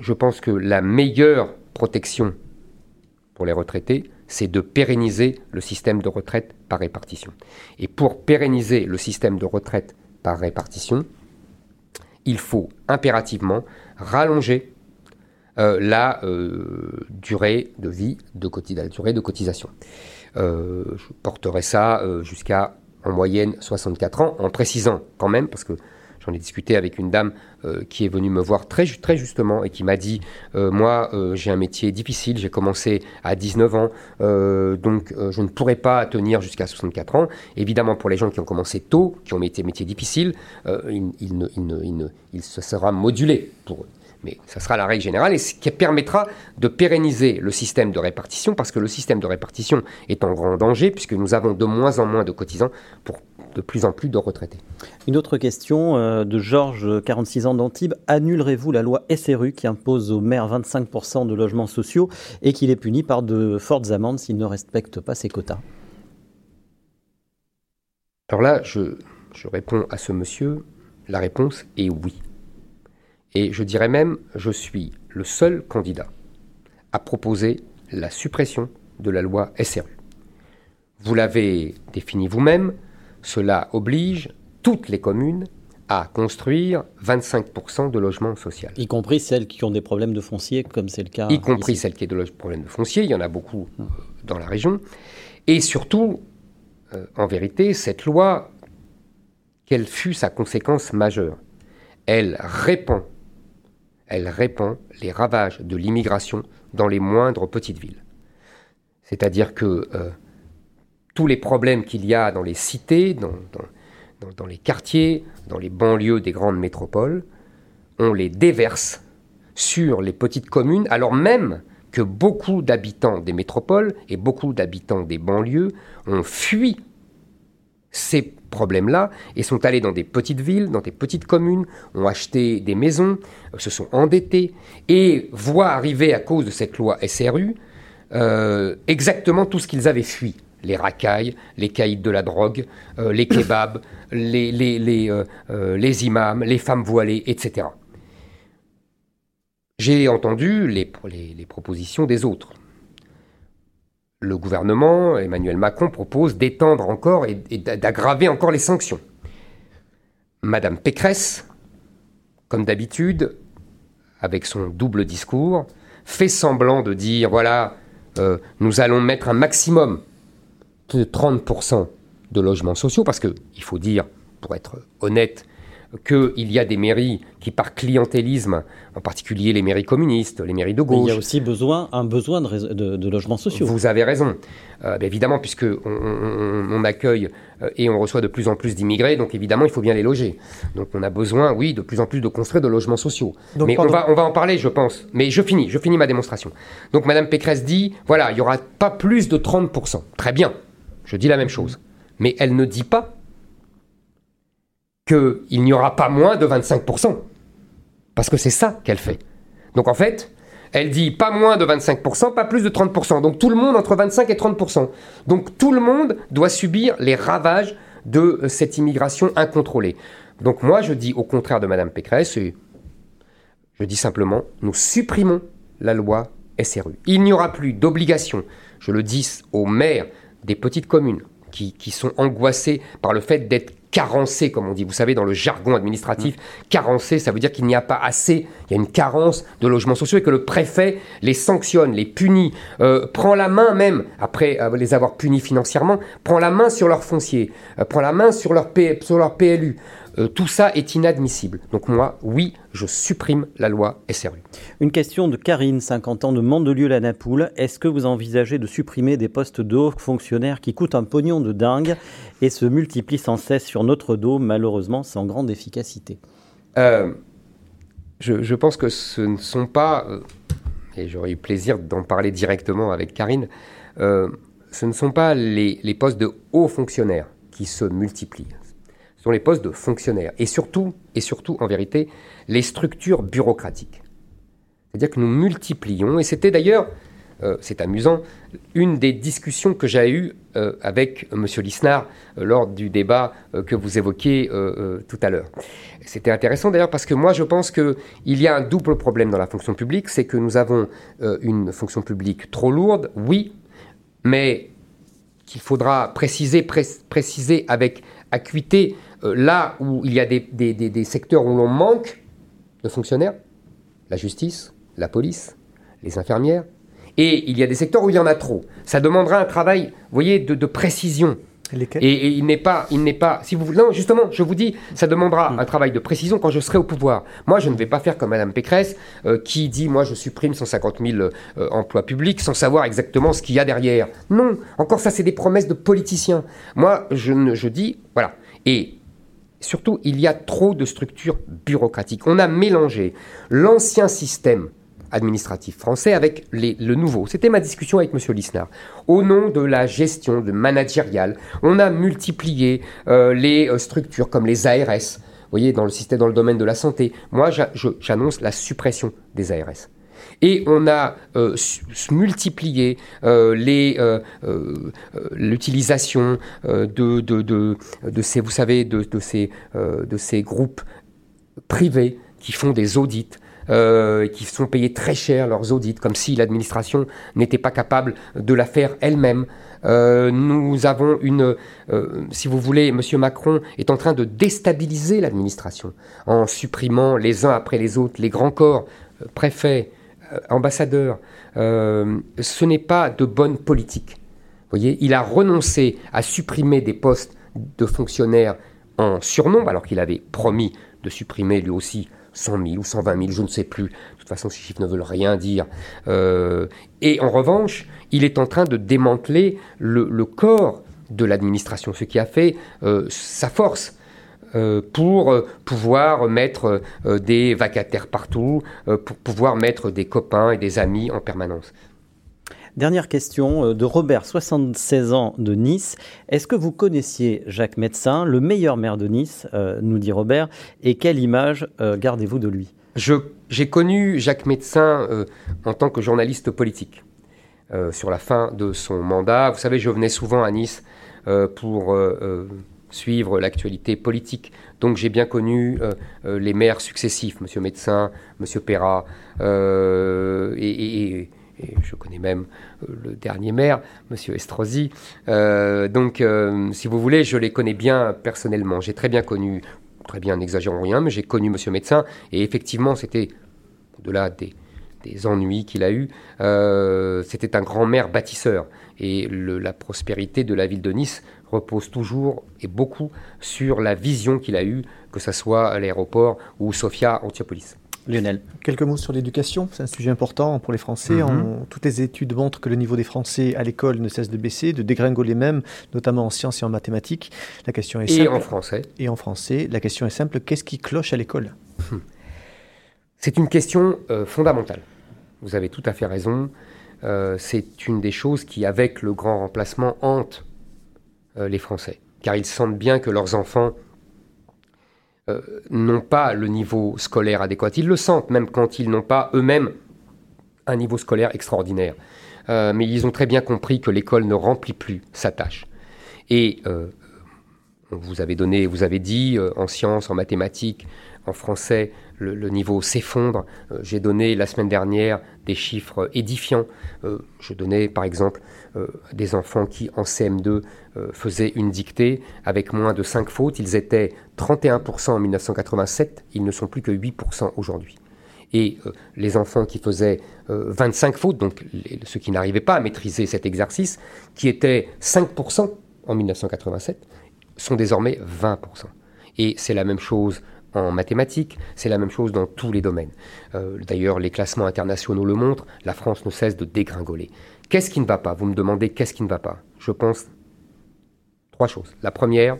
Speaker 2: je pense que la meilleure protection pour les retraités, c'est de pérenniser le système de retraite par répartition. Et pour pérenniser le système de retraite par répartition, il faut impérativement rallonger euh, la euh, durée de vie de, cotisation. Euh, je porterai ça jusqu'à en moyenne 64 ans, en précisant quand même, parce que J'en ai discuté avec une dame euh, qui est venue me voir très, très justement et qui m'a dit euh, Moi, euh, j'ai un métier difficile, j'ai commencé à 19 ans, donc je ne pourrais pas tenir jusqu'à 64 ans. Évidemment, pour les gens qui ont commencé tôt, qui ont métier, métier difficile, il, il, il, se sera modulé pour eux mais ça sera la règle générale, et ce qui permettra de pérenniser le système de répartition, parce que le système de répartition est en grand danger, puisque nous avons de moins en moins de cotisants pour de plus en plus de retraités.
Speaker 1: Une autre question euh, de Georges, 46 ans d'Antibes. Annulerez-vous la loi SRU qui impose aux maires 25% de logements sociaux et qui les punit par de fortes amendes s'ils ne respectent pas ces quotas?
Speaker 2: Alors là, je, je réponds à ce monsieur, la réponse est oui. Et je dirais même, je suis le seul candidat à proposer la suppression de la loi SRU. Vous l'avez défini vous-même, cela oblige toutes les communes à construire 25% de logements sociaux.
Speaker 1: Y compris celles qui ont des problèmes de foncier, comme c'est le cas.
Speaker 2: Y compris celles qui ont des problèmes de foncier, il y en a beaucoup euh, dans la région. Et surtout, euh, en vérité, cette loi, quelle fut sa conséquence majeure? Elle répand, elle répand les ravages de l'immigration dans les moindres petites villes. C'est-à-dire que euh, tous les problèmes qu'il y a dans les cités, dans, dans, les quartiers, dans les banlieues des grandes métropoles, on les déverse sur les petites communes, alors même que beaucoup d'habitants des métropoles et beaucoup d'habitants des banlieues ont fui ces problèmes-là et sont allés dans des petites villes, dans des petites communes, ont acheté des maisons, se sont endettés et voient arriver à cause de cette loi SRU euh, exactement tout ce qu'ils avaient fui les racailles, les caïds de la drogue, euh, les (coughs) kebabs, les, les, euh, euh, les, imams, les femmes voilées, etc. J'ai entendu les, les, propositions des autres. Le gouvernement, Emmanuel Macron, propose d'étendre encore et, d'aggraver encore les sanctions. Madame Pécresse, comme d'habitude, avec son double discours, fait semblant de dire, voilà, nous allons mettre un maximum de 30% de logements sociaux, parce qu'il faut dire, pour être honnête, qu'il y a des mairies qui, par clientélisme, en particulier les mairies communistes, les mairies de gauche.
Speaker 1: il y a aussi besoin, un besoin de, logements sociaux.
Speaker 2: Vous avez raison. Euh, évidemment, puisque on, accueille euh, et on reçoit de plus en plus d'immigrés, donc évidemment, il faut bien les loger. Donc on a besoin, oui, de plus en plus de construire de logements sociaux. Mais on va, on va en parler, je pense. Mais je finis, je finis ma démonstration. Donc Madame Pécresse dit, voilà, il n'y aura pas plus de 30%. Très bien. Je dis la même chose. Mais elle ne dit pas qu'il n'y aura pas moins de 25%. Parce que c'est ça qu'elle fait. Donc en fait, elle dit pas moins de 25%, pas plus de 30%. Donc tout le monde entre 25 et 30%. Donc tout le monde doit subir les ravages de euh, cette immigration incontrôlée. Donc moi je dis au contraire de Madame Pécresse, je dis simplement, nous supprimons la loi SRU. Il n'y aura plus d'obligation, je le dis aux maires des petites communes qui, sont angoissées par le fait d'être carencées, comme on dit, vous savez, dans le jargon administratif, mmh. carencées, ça veut dire qu'il n'y a pas assez, il y a une carence de logements sociaux et que le préfet les sanctionne, les punit, euh, prend la main même, après euh, les avoir punis financièrement, prend la main sur leur foncier, euh, prend la main sur leur, sur leur PLU, euh, tout ça est inadmissible. Donc moi, oui, je supprime la loi SRU.
Speaker 1: Une question de Karine, 50 ans, de Mandelieu-la-Napoule. Est-ce que vous envisagez de supprimer des postes de hauts fonctionnaires qui coûtent un pognon de dingue et se multiplient sans cesse sur notre dos, malheureusement sans grande efficacité?
Speaker 2: Euh, je, pense que ce ne sont pas, euh, et j'aurais eu plaisir d'en parler directement avec Karine, ce ne sont pas les postes de hauts fonctionnaires qui se multiplient ce sont les postes de fonctionnaires et surtout, et surtout en vérité, les structures bureaucratiques. C'est-à-dire que nous multiplions, et c'était d'ailleurs, euh, c'est amusant, une des discussions que j'ai eues euh, avec M. Lisnard euh, lors du débat que vous évoquiez tout à l'heure. C'était intéressant d'ailleurs parce que moi je pense qu'il y a un double problème dans la fonction publique, c'est que nous avons une fonction publique trop lourde, oui, mais qu'il faudra préciser, préciser avec acuité là où il y a des, secteurs où l'on manque de fonctionnaires, la justice, la police, les infirmières, et il y a des secteurs où il y en a trop. Ça demandera un travail, vous voyez, de, précision. Et, il n'est pas, il n'est pas. Si vous, non, justement, je vous dis, ça demandera hmm. un travail de précision quand je serai au pouvoir. Moi, je ne vais pas faire comme Madame Pécresse, euh, qui dit, moi, je supprime 150 000 euh, emplois publics sans savoir exactement ce qu'il y a derrière. Non, encore ça, c'est des promesses de politiciens. Moi, je, je dis, voilà. Et Surtout, il y a trop de structures bureaucratiques. On a mélangé l'ancien système administratif français avec le nouveau. C'était ma discussion avec M. Lisnard. Au nom de la gestion de managériale, on a multiplié euh, les euh, structures comme les ARS, vous voyez, dans le système, dans le domaine de la santé. Moi, j'annonce la suppression des ARS. Et on a euh, multiplié l'utilisation de, ces, vous savez, ces, de ces groupes privés qui font des audits, euh, qui sont payés très cher leurs audits, comme si l'administration n'était pas capable de la faire elle-même. Euh, nous avons une, euh, si vous voulez, M. Macron est en train de déstabiliser l'administration en supprimant les uns après les autres les grands corps, préfets, ambassadeurs. ce n'est pas de bonne politique. Voyez, il a renoncé à supprimer des postes de fonctionnaires en surnombre, alors qu'il avait promis de supprimer lui aussi 100 000 ou 120 000, je ne sais plus. De toute façon, ces chiffres ne veulent rien dire. Euh, et en revanche, il est en train de démanteler le, corps de l'administration, ce qui a fait euh, sa force. Euh, pour pouvoir mettre des vacataires partout, pour pouvoir mettre des copains et des amis en permanence.
Speaker 1: Dernière question euh, de Robert, 76 ans de Nice. Est-ce que vous connaissiez Jacques Médecin, le meilleur maire de Nice, euh, nous dit Robert, et quelle image euh, gardez-vous de lui?
Speaker 2: J'ai connu Jacques Médecin en tant que journaliste politique. sur la fin de son mandat. Vous savez, je venais souvent à Nice pour suivre l'actualité politique. Donc j'ai bien connu les maires successifs, M. Médecin, M. Perra, et, et je connais même euh, le dernier maire, M. Estrosi. Euh, donc, euh, si vous voulez, je les connais bien personnellement. J'ai très bien connu, très bien, n'exagérons rien, mais j'ai connu M. Médecin, et effectivement, c'était, au-delà des, ennuis qu'il a eus, c'était un grand maire bâtisseur. Et la prospérité de la ville de Nice repose toujours et beaucoup sur la vision qu'il a eue, que ce soit à l'aéroport ou Sofia Antiopolis.
Speaker 3: Lionel. Quelques mots sur l'éducation, c'est un sujet important pour les Français. Mhm. toutes les études montrent que le niveau des Français à l'école ne cesse de baisser, de dégringoler même, notamment en sciences et en mathématiques. La question est simple.
Speaker 2: Et en français.
Speaker 3: Et en français. La question est simple, qu'est-ce qui cloche à l'école?
Speaker 2: C'est une question euh, fondamentale. Vous avez tout à fait raison. Euh, c'est une des choses qui, avec le grand remplacement, hante euh, les Français. Car ils sentent bien que leurs enfants euh, n'ont pas le niveau scolaire adéquat. Ils le sentent même quand ils n'ont pas eux-mêmes un niveau scolaire extraordinaire. Euh, mais ils ont très bien compris que l'école ne remplit plus sa tâche. Et euh, vous avez donné, vous avez dit en sciences, en mathématiques, en français, le, niveau s'effondre. J'ai donné la semaine dernière des chiffres édifiants. je donnais par exemple des enfants qui en CM2 faisaient une dictée avec moins de 5 fautes. Ils étaient 31% en 1987, ils ne sont plus que 8% aujourd'hui. Et euh, les enfants qui faisaient 25 euh, fautes, donc ceux qui n'arrivaient pas à maîtriser cet exercice, qui étaient 5% en 1987, sont désormais 20%. Et c'est la même chose en mathématiques, c'est la même chose dans tous les domaines. Euh, d'ailleurs, les classements internationaux le montrent, la France ne cesse de dégringoler. Qu'est-ce qui ne va pas? Vous me demandez qu'est-ce qui ne va pas? Je pense trois choses. La première,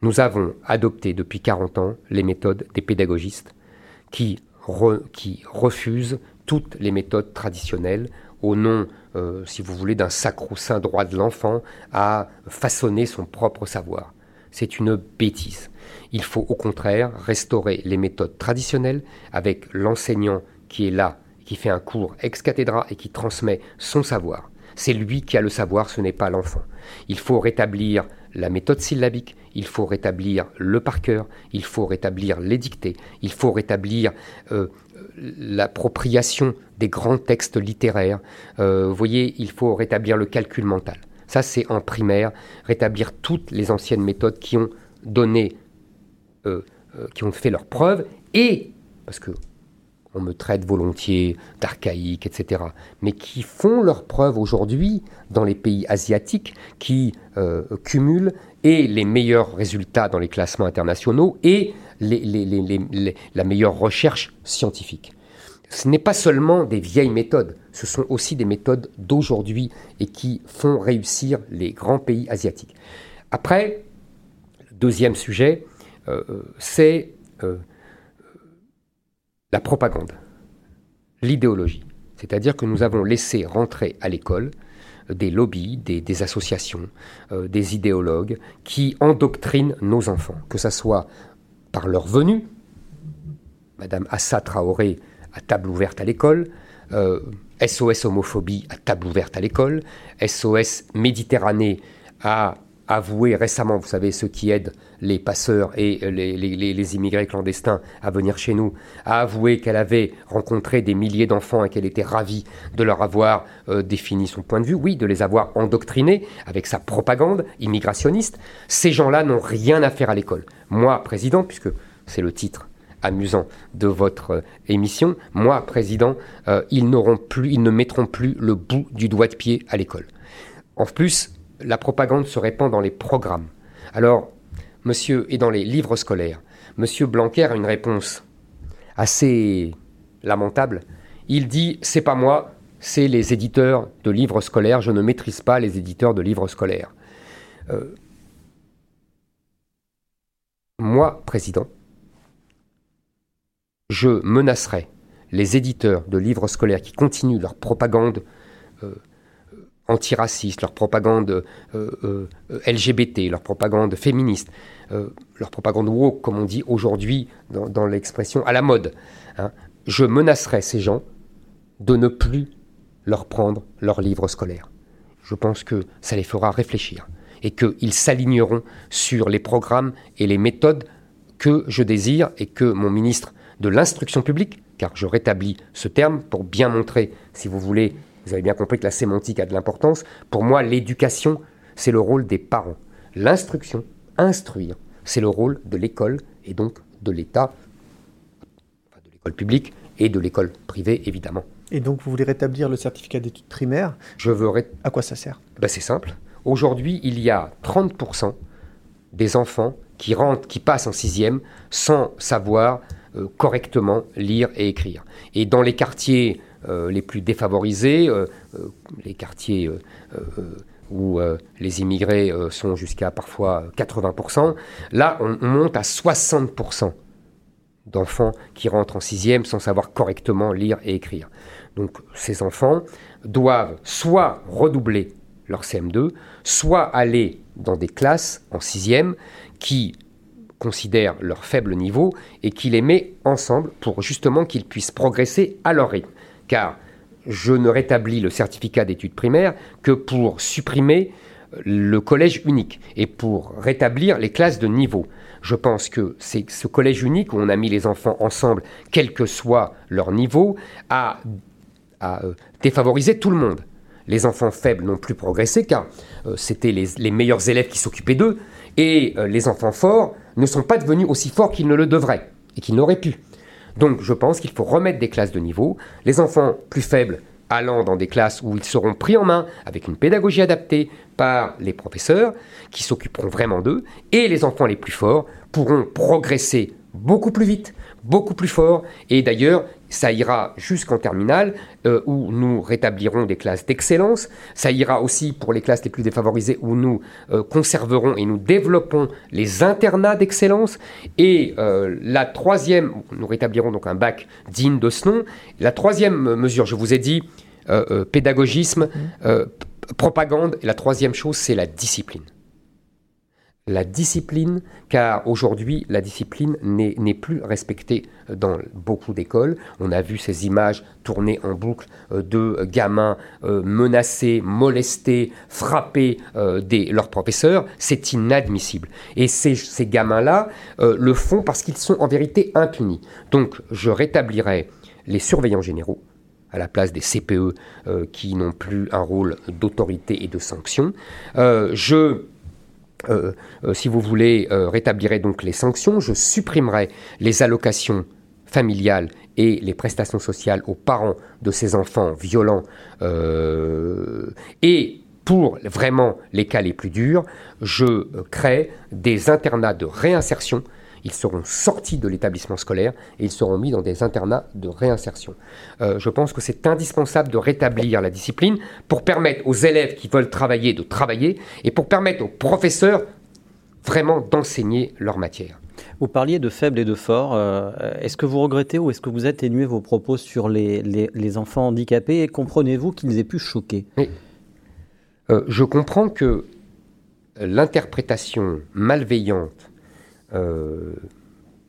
Speaker 2: nous avons adopté depuis 40 ans les méthodes des pédagogistes qui, refusent toutes les méthodes traditionnelles au nom, euh, si vous voulez, d'un sacro-saint droit de l'enfant à façonner son propre savoir. C'est une bêtise. Il faut au contraire restaurer les méthodes traditionnelles avec l'enseignant qui est là, qui fait un cours ex cathedra et qui transmet son savoir. C'est lui qui a le savoir, ce n'est pas l'enfant. Il faut rétablir la méthode syllabique, il faut rétablir le par cœur, il faut rétablir les dictées, il faut rétablir euh, l'appropriation des grands textes littéraires. Euh, vous voyez, il faut rétablir le calcul mental. Ça, c'est en primaire, rétablir toutes les anciennes méthodes qui ont donné, euh, qui ont fait leurs preuves, et, parce que on me traite volontiers d'archaïque, etc., mais qui font leurs preuves aujourd'hui dans les pays asiatiques, qui euh, cumulent et les meilleurs résultats dans les classements internationaux et la meilleure recherche scientifique. Ce n'est pas seulement des vieilles méthodes, ce sont aussi des méthodes d'aujourd'hui et qui font réussir les grands pays asiatiques. Après, deuxième sujet, euh, c'est euh, la propagande. l'idéologie. C'est-à-dire que nous avons laissé rentrer à l'école des lobbies, des, associations, euh, des idéologues qui endoctrinent nos enfants, que ce soit par leur venue, Madame Assa Traoré à table ouverte à l'école, SOS euh, homophobie à table ouverte à l'école, SOS Méditerranée a avoué récemment, vous savez, ceux qui aident les passeurs et les, immigrés clandestins à venir chez nous, a avoué qu'elle avait rencontré des milliers d'enfants et qu'elle était ravie de leur avoir euh, défini son point de vue, oui, de les avoir endoctrinés avec sa propagande immigrationniste. Ces gens-là n'ont rien à faire à l'école. Moi, président, puisque c'est le titre amusant de votre euh, émission, moi, président, euh, ils plus, ils ne mettront plus le bout du doigt de pied à l'école. En plus, la propagande se répand dans les programmes. Alors, monsieur, et dans les livres scolaires. Monsieur Blanquer a une réponse assez lamentable. Il dit C'est pas moi, c'est les éditeurs de livres scolaires, je ne maîtrise pas les éditeurs de livres scolaires. Euh, moi, président, je menacerai les éditeurs de livres scolaires qui continuent leur propagande euh, antiraciste, leur propagande euh, LGBT, leur propagande féministe, euh, leur propagande woke, comme on dit aujourd'hui dans, l'expression à la mode. Hein. Je menacerai ces gens de ne plus leur prendre leurs livres scolaires. Je pense que ça les fera réfléchir et qu'ils s'aligneront sur les programmes et les méthodes que je désire et que mon ministre de l'instruction publique, car je rétablis ce terme pour bien montrer, si vous voulez, vous avez bien compris que la sémantique a de l'importance, pour moi l'éducation, c'est le rôle des parents. L'instruction, instruire. C'est le rôle de l'école et donc de l'État, de l'école publique et de l'école privée, évidemment.
Speaker 3: Et donc, vous voulez rétablir le certificat d'études primaires?
Speaker 2: Je veux.
Speaker 3: À quoi ça sert?
Speaker 2: Ben, C'est simple. Aujourd'hui, il y a 30% des enfants qui rentrent, qui passent en sixième sans savoir euh, correctement lire et écrire. Et dans les quartiers les plus défavorisés, euh, les quartiers où euh, les immigrés euh, sont jusqu'à parfois 80%. Là, on, monte à 60% d'enfants qui rentrent en sixième sans savoir correctement lire et écrire. Donc ces enfants doivent soit redoubler leur CM2, soit aller dans des classes en sixième qui considèrent leur faible niveau et qui les met ensemble pour justement qu'ils puissent progresser à leur rythme. Car je ne rétablis le certificat d'études primaires que pour supprimer le collège unique et pour rétablir les classes de niveau. Je pense que c'est ce collège unique où on a mis les enfants ensemble, quel que soit leur niveau, a, euh, défavorisé tout le monde. Les enfants faibles n'ont plus progressé car euh, c'était les, meilleurs élèves qui s'occupaient d'eux et euh, les enfants forts ne sont pas devenus aussi forts qu'ils ne le devraient et qu'ils n'auraient pu. Donc je pense qu'il faut remettre des classes de niveau. Les enfants plus faibles allant dans des classes où ils seront pris en main avec une pédagogie adaptée par les professeurs qui s'occuperont vraiment d'eux, et les enfants les plus forts pourront progresser beaucoup plus vite, beaucoup plus fort, et d'ailleurs ça ira jusqu'en terminale, euh, où nous rétablirons des classes d'excellence. Ça ira aussi pour les classes les plus défavorisées, où nous euh, conserverons et nous développons les internats d'excellence. Et euh, la troisième, nous rétablirons donc un bac digne de ce nom. La troisième mesure, je vous ai dit, pédagogisme, mmh. propagande. Et la troisième chose, c'est la discipline la discipline, car aujourd'hui, la discipline n'est plus respectée dans beaucoup d'écoles. On a vu ces images tournées en boucle euh, de gamins euh, menacés, molestés, frappés euh, des, leurs professeurs. C'est inadmissible. Et ces, ces gamins-là le font parce qu'ils sont en vérité impunis. Donc, je rétablirai les surveillants généraux à la place des CPE qui n'ont plus un rôle d'autorité et de sanction. je euh, euh, si vous voulez, euh, rétablirai donc les sanctions, je supprimerai les allocations familiales et les prestations sociales aux parents de ces enfants violents. et pour vraiment les cas les plus durs, je crée des internats de réinsertion ils seront sortis de l'établissement scolaire et ils seront mis dans des internats de réinsertion. Euh, je pense que c'est indispensable de rétablir la discipline pour permettre aux élèves qui veulent travailler de travailler et pour permettre aux professeurs vraiment d'enseigner leur matière.
Speaker 1: Vous parliez de faibles et de forts. Euh, est-ce que vous regrettez ou est-ce que vous atténuez vos propos sur les, les, enfants handicapés et comprenez-vous qu'ils aient pu choquer?
Speaker 2: Euh, Je comprends que l'interprétation malveillante euh,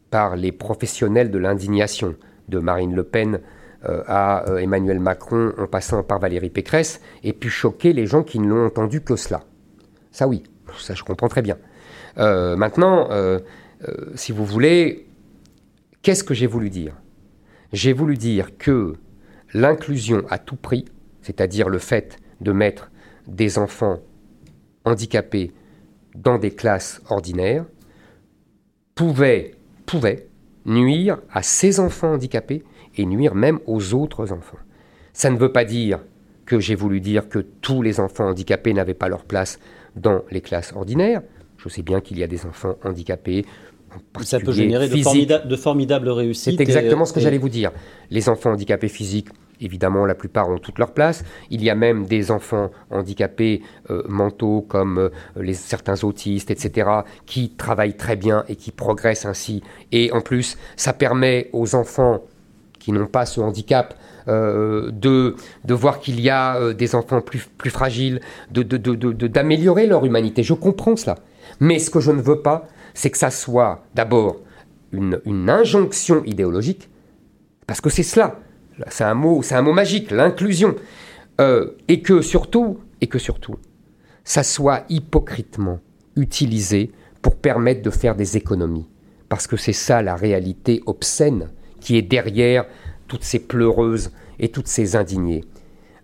Speaker 2: par les professionnels de l'indignation, de Marine Le Pen à Emmanuel Macron en passant par Valérie Pécresse, ait pu choquer les gens qui ne l'ont entendu que cela. Ça oui, ça je comprends très bien. maintenant, euh, si vous voulez, qu'est-ce que j'ai voulu dire? J'ai voulu dire que l'inclusion à tout prix, c'est-à-dire le fait de mettre des enfants handicapés dans des classes ordinaires, pouvait, pouvait nuire à ces enfants handicapés et nuire même aux autres enfants. Ça ne veut pas dire que j'ai voulu dire que tous les enfants handicapés n'avaient pas leur place dans les classes ordinaires. Je sais bien qu'il y a des enfants handicapés.
Speaker 1: Ça peut générer de, formidables réussites.
Speaker 2: C'est exactement ce que j'allais vous dire. Les enfants handicapés physiques, évidemment, la plupart ont toute leur place. Il y a même des enfants handicapés euh, mentaux, comme euh, certains autistes, etc., qui travaillent très bien et qui progressent ainsi. Et en plus, ça permet aux enfants qui n'ont pas ce handicap euh, de, de voir qu'il y a des enfants plus, plus fragiles, d'améliorer de, de, leur humanité. Je comprends cela. Mais ce que je ne veux pas, c'est que ça soit d'abord une, injonction idéologique, parce que c'est cela, c'est un mot, magique, l'inclusion, euh, et que surtout, et que surtout, ça soit hypocritement utilisé pour permettre de faire des économies, parce que c'est ça la réalité obscène qui est derrière toutes ces pleureuses et toutes ces indignées.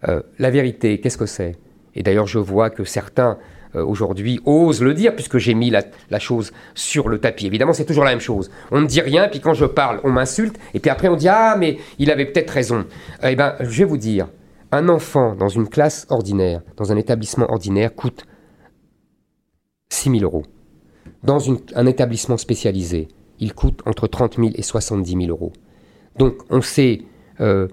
Speaker 2: Euh, la vérité, qu'est-ce que c'est? Et d'ailleurs, je vois que certains aujourd'hui ose le dire, puisque j'ai mis la, chose sur le tapis. Évidemment, c'est toujours la même chose. On ne dit rien, puis quand je parle, on m'insulte, et puis après on dit Ah, mais il avait peut-être raison. Eh bien, je vais vous dire, un enfant dans une classe ordinaire, dans un établissement ordinaire, coûte 6 000 euros. Dans un établissement spécialisé, il coûte entre 30 000 et 70 000 euros. Donc, on sait euh,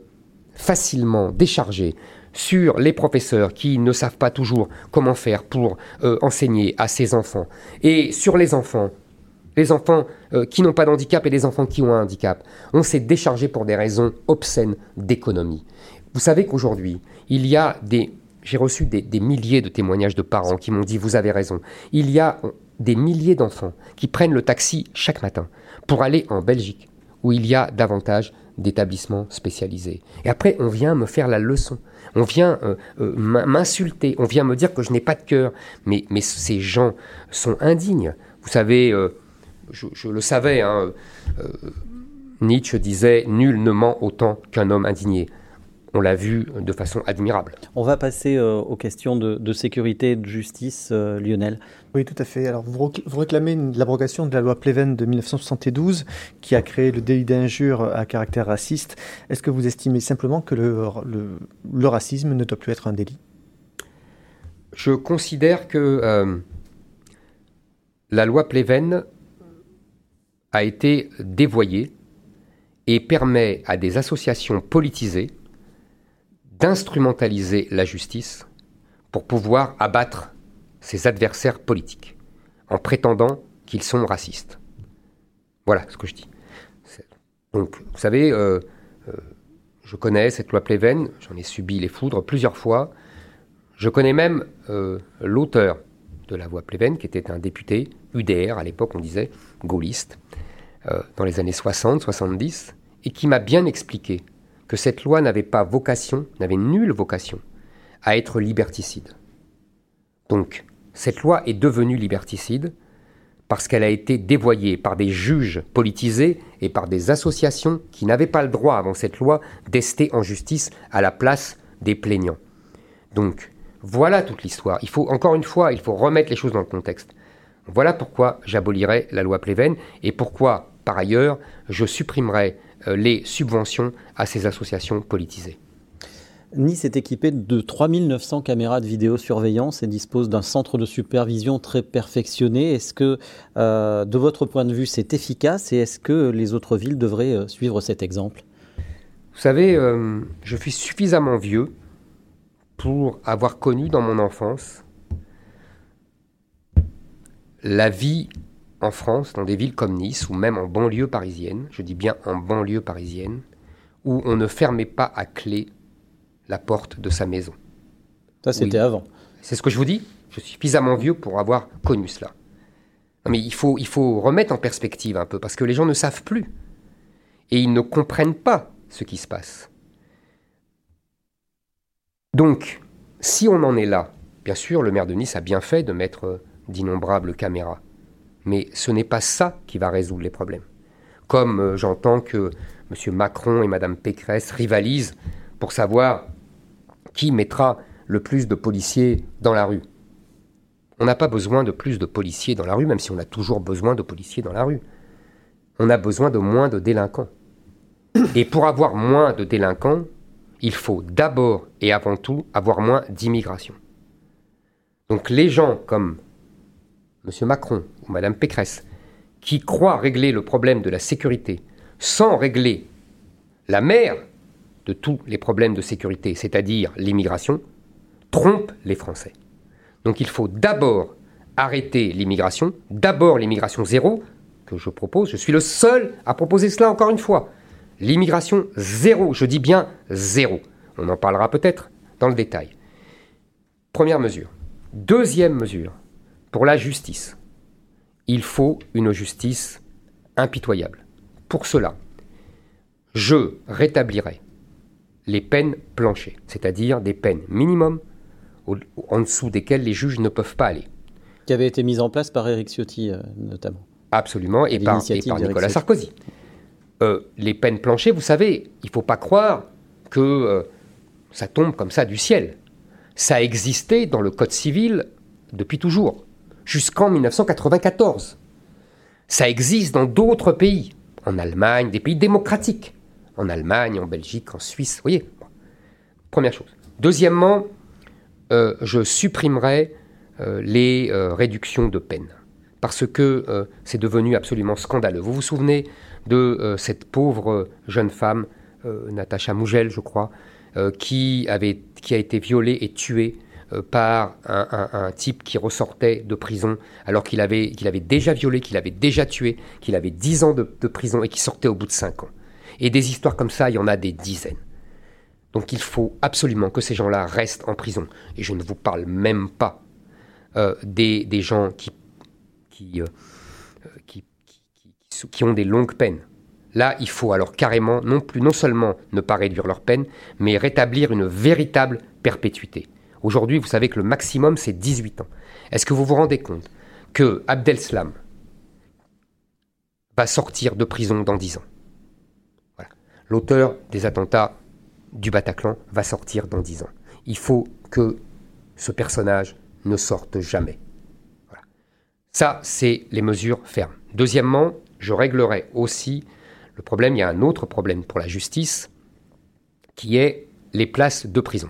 Speaker 2: facilement décharger sur les professeurs qui ne savent pas toujours comment faire pour euh, enseigner à ces enfants, et sur les enfants, les enfants euh, qui n'ont pas d'handicap et les enfants qui ont un handicap. On s'est déchargé pour des raisons obscènes d'économie. Vous savez qu'aujourd'hui, il y a des... J'ai reçu des, des, milliers de témoignages de parents qui m'ont dit, vous avez raison, il y a des milliers d'enfants qui prennent le taxi chaque matin pour aller en Belgique, où il y a davantage d'établissements spécialisés. Et après, on vient me faire la leçon on vient euh, euh, m'insulter, on vient me dire que je n'ai pas de cœur. Mais, ces gens sont indignes. Vous savez, euh, je, le savais, hein, Nietzsche disait Nul ne ment autant qu'un homme indigné on l'a vu de façon admirable.
Speaker 1: On va passer aux questions de, sécurité et de justice, Lionel.
Speaker 3: Oui, tout à fait. Alors, vous, réclamez l'abrogation de la loi Pleven de 1972 qui a créé le délit d'injure à caractère raciste. Est-ce que vous estimez simplement que le, racisme ne doit plus être un délit?
Speaker 2: Je considère que euh, la loi Pleven a été dévoyée et permet à des associations politisées d'instrumentaliser la justice pour pouvoir abattre ses adversaires politiques, en prétendant qu'ils sont racistes. Voilà ce que je dis. Donc, vous savez, euh, euh, je connais cette loi Pleven, j'en ai subi les foudres plusieurs fois. Je connais même euh, l'auteur de la loi Pleven, qui était un député, UDR à l'époque, on disait, gaulliste, dans les années 60, 70, et qui m'a bien expliqué que cette loi n'avait pas vocation, n'avait nulle vocation à être liberticide. Donc, cette loi est devenue liberticide parce qu'elle a été dévoyée par des juges politisés et par des associations qui n'avaient pas le droit avant cette loi d'ester en justice à la place des plaignants. Donc, voilà toute l'histoire. Il faut, encore une fois, il faut remettre les choses dans le contexte. Voilà pourquoi j'abolirai la loi Pleven et pourquoi, par ailleurs, je supprimerai euh, les subventions à ces associations politisées.
Speaker 1: Nice est équipé de 3900 caméras de vidéosurveillance et dispose d'un centre de supervision très perfectionné. Est-ce que, euh, de votre point de vue, c'est efficace et est-ce que les autres villes devraient euh, suivre cet exemple?
Speaker 2: Vous savez, euh, je suis suffisamment vieux pour avoir connu dans mon enfance la vie en France, dans des villes comme Nice ou même en banlieue parisienne, je dis bien en banlieue parisienne, où on ne fermait pas à clé la porte de sa maison.
Speaker 1: Ça, c'était avant.
Speaker 2: C'est ce que je vous dis. Je suis suffisamment vieux pour avoir connu cela. mais il faut, il faut remettre en perspective un peu, parce que les gens ne savent plus. Et ils ne comprennent pas ce qui se passe. Donc, si on en est là, bien sûr, le maire de Nice a bien fait de mettre d'innombrables caméras. Mais ce n'est pas ça qui va résoudre les problèmes. Comme euh, j'entends que M. Macron et Mme Pécresse rivalisent pour savoir qui mettra le plus de policiers dans la rue. On n'a pas besoin de plus de policiers dans la rue, même si on a toujours besoin de policiers dans la rue. On a besoin de moins de délinquants. (coughs) Et pour avoir moins de délinquants, il faut d'abord et avant tout avoir moins d'immigration. Donc les gens comme M. Macron ou Mme Pécresse, qui croient régler le problème de la sécurité sans régler la mère de tous les problèmes de sécurité, c'est-à-dire l'immigration, trompent les Français. Donc il faut d'abord arrêter l'immigration, d'abord l'immigration zéro, que je propose, je suis le seul à proposer cela encore une fois. L'immigration zéro, je dis bien zéro. On en parlera peut-être dans le détail. Première mesure. Deuxième mesure, pour la justice, il faut une justice impitoyable. Pour cela, je rétablirai les peines planchées, c'est-à-dire des peines minimum en dessous desquelles les juges ne peuvent pas aller.
Speaker 1: Qui avait été mise en place par Éric Ciotti euh, notamment.
Speaker 2: Absolument, et, par, Nicolas Sarkozy. Euh, les peines planchées, vous savez, il ne faut pas croire que euh, ça tombe comme ça du ciel. Ça a existé dans le Code civil depuis toujours jusqu'en 1994. Ça existe dans d'autres pays, en Allemagne, des pays démocratiques, en Allemagne, en Belgique, en Suisse. Vous voyez Première chose. Deuxièmement, euh, je supprimerai euh, les euh, réductions de peine parce que c'est devenu absolument scandaleux. Vous vous souvenez de cette pauvre jeune femme, Natacha Mougel, je crois, qui, avait, qui a été violée et tuée par un, type qui ressortait de prison alors qu'il avait, qu'il avait déjà violé, qu'il avait déjà tué, qu'il avait 10 ans de, prison et qui sortait au bout de 5 ans. Et des histoires comme ça, il y en a des dizaines. Donc il faut absolument que ces gens-là restent en prison. Et je ne vous parle même pas euh, des, gens qui, qui, euh, qui, qui, ont des longues peines. Là, il faut alors carrément non plus non seulement ne pas réduire leur peine, mais rétablir une véritable perpétuité. Aujourd'hui, vous savez que le maximum, c'est 18 ans. Est-ce que vous vous rendez compte que Abdel-Slam va sortir de prison dans 10 ans? L'auteur des attentats du Bataclan va sortir dans 10 ans. Il faut que ce personnage ne sorte jamais. Ça, c'est les mesures fermes. Deuxièmement, je réglerai aussi le problème, il y a un autre problème pour la justice, qui est les places de prison.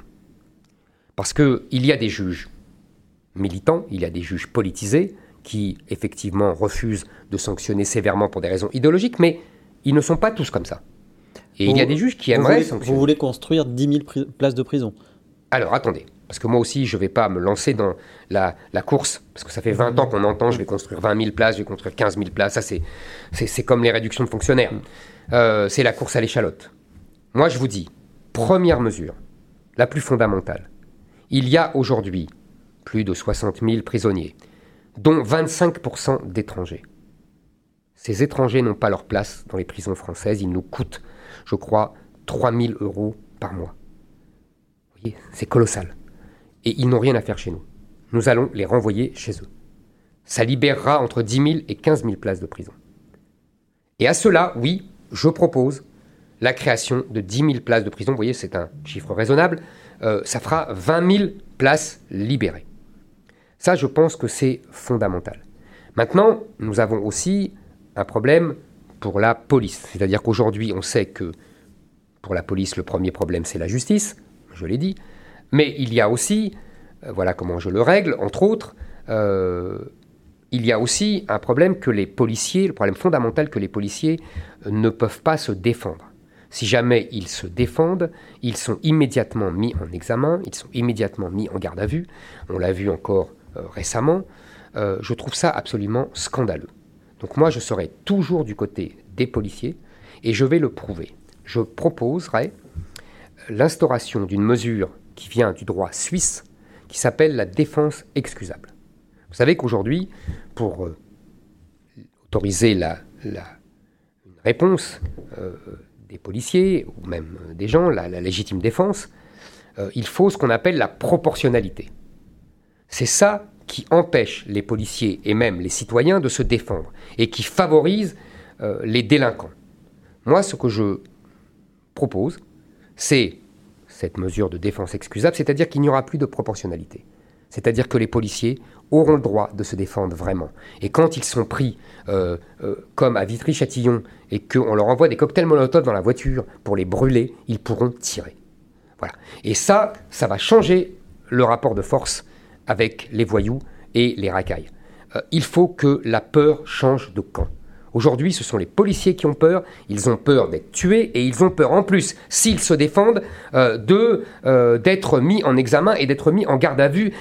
Speaker 2: Parce qu'il y a des juges militants, il y a des juges politisés qui effectivement refusent de sanctionner sévèrement pour des raisons idéologiques, mais ils ne sont pas tous comme ça. Et il y a des juges qui aimeraient sanctionner.
Speaker 1: Vous voulez construire 10 000 places de prison
Speaker 2: Alors attendez, parce que moi aussi je ne vais pas me lancer dans la, course, parce que ça fait 20 ans qu'on entend je vais construire 20 000 places, je vais construire 15 000 places, ça c'est comme les réductions de fonctionnaires. Euh, c'est la course à l'échalote. Moi je vous dis, première mesure, la plus fondamentale, il y a aujourd'hui plus de 60 000 prisonniers, dont 25% d'étrangers. Ces étrangers n'ont pas leur place dans les prisons françaises. Ils nous coûtent, je crois, 3 000 euros par mois. Vous voyez, c'est colossal. Et ils n'ont rien à faire chez nous. Nous allons les renvoyer chez eux. Ça libérera entre 10 000 et 15 000 places de prison. Et à cela, oui, je propose la création de 10 000 places de prison. Vous voyez, c'est un chiffre raisonnable. Euh, ça fera 20 000 places libérées. Ça, je pense que c'est fondamental. Maintenant, nous avons aussi un problème pour la police. C'est-à-dire qu'aujourd'hui, on sait que pour la police, le premier problème, c'est la justice, je l'ai dit. Mais il y a aussi, euh, voilà comment je le règle, entre autres, euh, il y a aussi un problème que les policiers, le problème fondamental que les policiers ne peuvent pas se défendre. Si jamais ils se défendent, ils sont immédiatement mis en examen, ils sont immédiatement mis en garde à vue. On l'a vu encore euh, récemment. Euh, je trouve ça absolument scandaleux. Donc moi, je serai toujours du côté des policiers et je vais le prouver. Je proposerai l'instauration d'une mesure qui vient du droit suisse qui s'appelle la défense excusable. Vous savez qu'aujourd'hui, pour euh, autoriser la, réponse euh, des policiers ou même des gens, la, légitime défense, euh, il faut ce qu'on appelle la proportionnalité. C'est ça qui empêche les policiers et même les citoyens de se défendre et qui favorise les délinquants. Moi, ce que je propose, c'est cette mesure de défense excusable, c'est-à-dire qu'il n'y aura plus de proportionnalité. C'est-à-dire que les policiers auront le droit de se défendre vraiment. Et quand ils sont pris, euh, euh, comme à Vitry-Châtillon, et qu'on leur envoie des cocktails Molotov dans la voiture pour les brûler, ils pourront tirer. Voilà. Et ça, ça va changer le rapport de force avec les voyous et les racailles. Euh, il faut que la peur change de camp. Aujourd'hui, ce sont les policiers qui ont peur. Ils ont peur d'être tués et ils ont peur en plus, s'ils se défendent, euh, euh, d'être mis en examen et d'être mis en garde à vue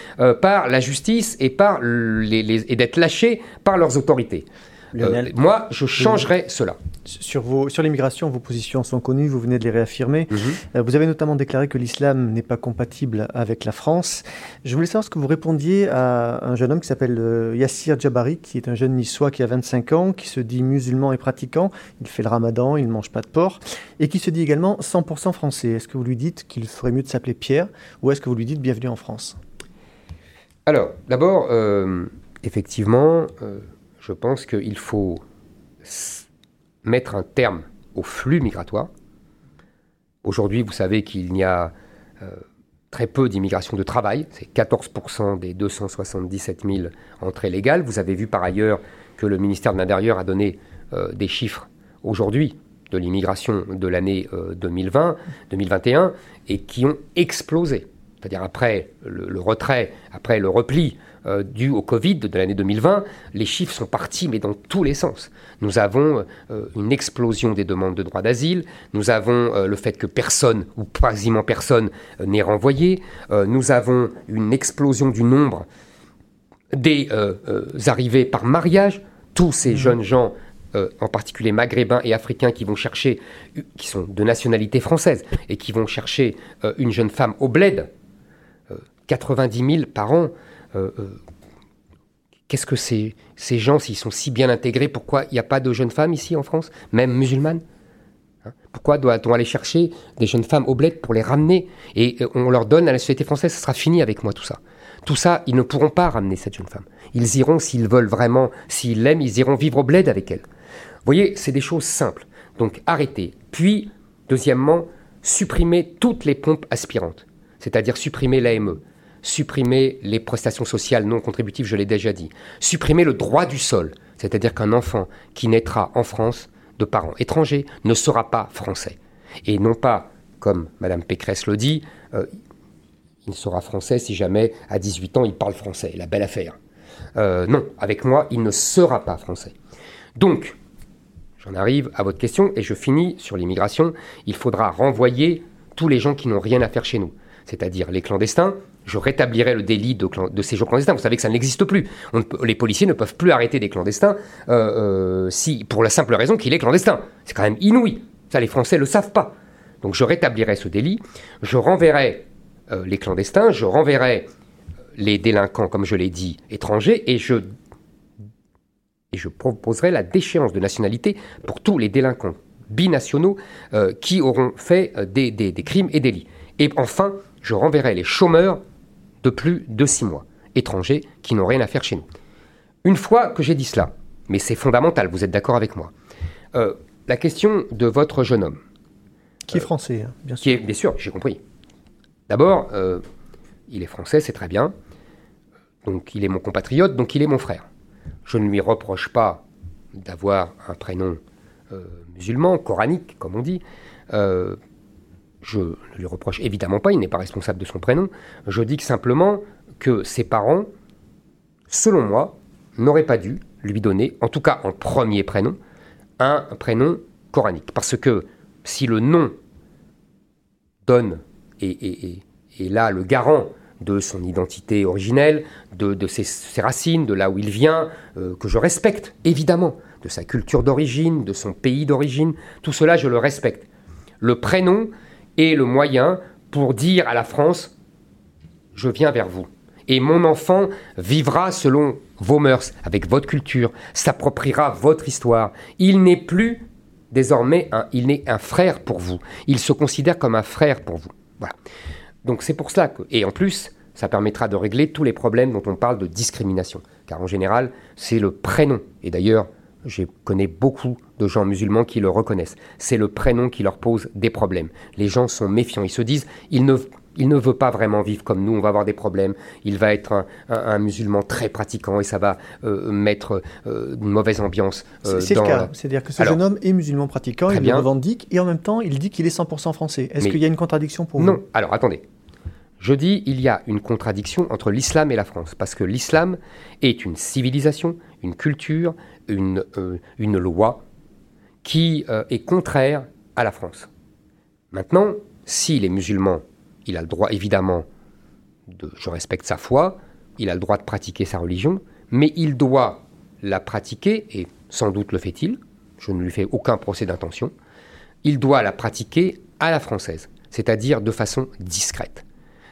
Speaker 2: par la justice et d'être lâchés par leurs autorités. Moi, je changerais cela.
Speaker 3: Sur, vos, sur l'immigration, vos positions sont connues, vous venez de les réaffirmer. Mhm. Euh, vous avez notamment déclaré que l'islam n'est pas compatible avec la France. Je voulais savoir ce que vous répondiez à un jeune homme qui s'appelle euh, Yassir Djabari, qui est un jeune niçois qui a 25 ans, qui se dit musulman et pratiquant. Il fait le ramadan, il ne mange pas de porc, et qui se dit également 100% français. Est-ce que vous lui dites qu'il ferait mieux de s'appeler Pierre, ou est-ce que vous lui dites bienvenue en France?
Speaker 2: Alors, d'abord, euh, effectivement, je pense qu'il faut mettre un terme au flux migratoire. Aujourd'hui, vous savez qu'il y a euh, très peu d'immigration de travail, c'est 14% des 277 000 entrées légales. Vous avez vu par ailleurs que le ministère de l'Intérieur a donné euh, des chiffres aujourd'hui de l'immigration de l'année 2020, euh, 2021, et qui ont explosé. C'est-à-dire après le, retrait, après le repli euh, dû au Covid de l'année 2020, les chiffres sont partis, mais dans tous les sens. Nous avons euh, une explosion des demandes de droit d'asile, nous avons euh, le fait que personne, ou quasiment personne, n'est renvoyé, nous avons une explosion du nombre des arrivées par mariage, tous ces mmh. jeunes gens en particulier maghrébins et africains qui vont chercher, qui sont de nationalité française, et qui vont chercher une jeune femme au bled, 90 000 par an, euh, euh, qu'est-ce que ces, ces gens, s'ils sont si bien intégrés, pourquoi il n'y a pas de jeunes femmes ici en France, même musulmanes hein? Pourquoi doit-on aller chercher des jeunes femmes au bled pour les ramener? Et euh, on leur donne à la société française, ce sera fini avec moi tout ça. Tout ça, ils ne pourront pas ramener cette jeune femme. Ils iront, s'ils veulent vraiment, s'ils l'aiment, ils iront vivre au bled avec elle. Vous voyez, c'est des choses simples. Donc arrêtez. Puis, deuxièmement, supprimer toutes les pompes aspirantes, c'est-à-dire supprimer l'AME, supprimer les prestations sociales non contributives, je l'ai déjà dit, supprimer le droit du sol, c'est-à-dire qu'un enfant qui naîtra en France de parents étrangers ne sera pas français. Et non pas, comme Mme Pécresse le dit, euh, il sera français si jamais à 18 ans il parle français, la belle affaire. Euh, non, avec moi, il ne sera pas français. Donc, j'en arrive à votre question et je finis sur l'immigration. Il faudra renvoyer tous les gens qui n'ont rien à faire chez nous, c'est-à-dire les clandestins, je rétablirai le délit de, séjour clandestin. Vous savez que ça n'existe plus. les policiers ne peuvent plus arrêter des clandestins euh, euh, pour la simple raison qu'il est clandestin. C'est quand même inouï. Ça, les Français ne le savent pas. Donc je rétablirai ce délit. Je renverrai euh, les clandestins. Je renverrai les délinquants, comme je l'ai dit, étrangers. Et je, proposerai la déchéance de nationalité pour tous les délinquants binationaux qui auront fait des crimes et délits. Et enfin, je renverrai les chômeurs de plus de six mois, étrangers qui n'ont rien à faire chez nous. Une fois que j'ai dit cela, mais c'est fondamental, vous êtes d'accord avec moi, euh, la question de votre jeune homme.
Speaker 3: Qui est français, hein, bien sûr.
Speaker 2: Qui est, bien sûr, j'ai compris. D'abord, euh, il est français, c'est très bien. Donc il est mon compatriote, donc il est mon frère. Je ne lui reproche pas d'avoir un prénom euh, musulman, coranique, comme on dit, je ne lui reproche évidemment pas, il n'est pas responsable de son prénom. Je dis simplement que ses parents, selon moi, n'auraient pas dû lui donner, en tout cas en premier prénom, un prénom coranique. Parce que si le nom donne et est, là le garant de son identité originelle, de, ses, racines, de là où il vient, euh, que je respecte, évidemment. de sa culture d'origine, de son pays d'origine. Tout cela, je le respecte. Le prénom est le moyen pour dire à la France, je viens vers vous. Et mon enfant vivra selon vos mœurs, avec votre culture, s'appropriera votre histoire. Il n'est plus désormais un, il n'est un frère pour vous. Il se considère comme un frère pour vous. Voilà. Donc c'est pour cela que, et en plus, ça permettra de régler tous les problèmes dont on parle de discrimination. Car en général, c'est le prénom. Et d'ailleurs, je connais beaucoup de gens musulmans qui le reconnaissent. C'est le prénom qui leur pose des problèmes. Les gens sont méfiants. Ils se disent, il ne, il ne veut pas vraiment vivre comme nous, on va avoir des problèmes. Il va être un, musulman très pratiquant et ça va euh, mettre euh, une mauvaise ambiance.
Speaker 3: Euh, c'est le cas. C'est-à-dire que ce jeune homme est musulman pratiquant, il le revendique et en même temps, il dit qu'il est 100% français. Est-ce qu'il y a une contradiction pour vous?
Speaker 2: Non. Alors attendez. Je dis il y a une contradiction entre l'islam et la France, parce que l'islam est une civilisation, une culture, une, une loi qui est contraire à la France. Maintenant, si les musulmans il a le droit évidemment de, je respecte sa foi, il a le droit de pratiquer sa religion, mais il doit la pratiquer, et sans doute le fait-il, je ne lui fais aucun procès d'intention, il doit la pratiquer à la française, c'est-à-dire de façon discrète.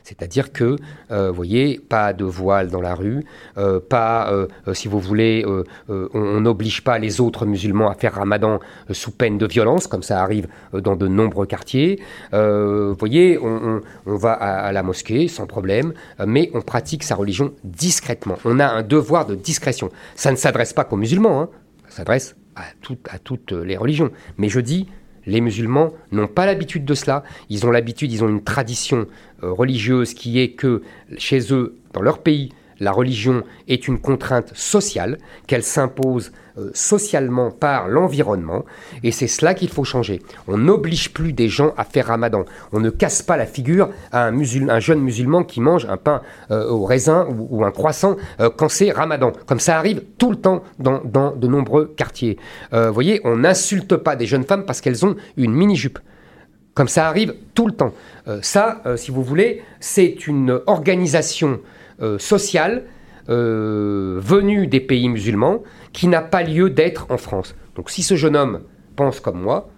Speaker 2: C'est-à-dire que, euh, vous voyez, pas de voile dans la rue, euh, pas, euh, si vous voulez, on n'oblige pas les autres musulmans à faire ramadan sous peine de violence, comme ça arrive dans de nombreux quartiers. vous voyez, on, va à, la mosquée sans problème, mais on pratique sa religion discrètement. On a un devoir de discrétion. Ça ne s'adresse pas qu'aux musulmans, hein. ça s'adresse à, à toutes les religions. Mais je dis les musulmans n'ont pas l'habitude de cela. Ils ont l'habitude, ils ont une tradition euh, religieuse qui est que chez eux, dans leur pays, la religion est une contrainte sociale, qu'elle s'impose euh, socialement par l'environnement, et c'est cela qu'il faut changer. On n'oblige plus des gens à faire ramadan. On ne casse pas la figure à un, un jeune musulman qui mange un pain euh, au raisin ou, un croissant euh, quand c'est ramadan. Comme ça arrive tout le temps dans, de nombreux quartiers. Vous voyez, on n'insulte pas des jeunes femmes parce qu'elles ont une mini-jupe. Comme ça arrive tout le temps. ça, si vous voulez, c'est une organisation sociale euh, venue des pays musulmans qui n'a pas lieu d'être en France. Donc si ce jeune homme pense comme moi,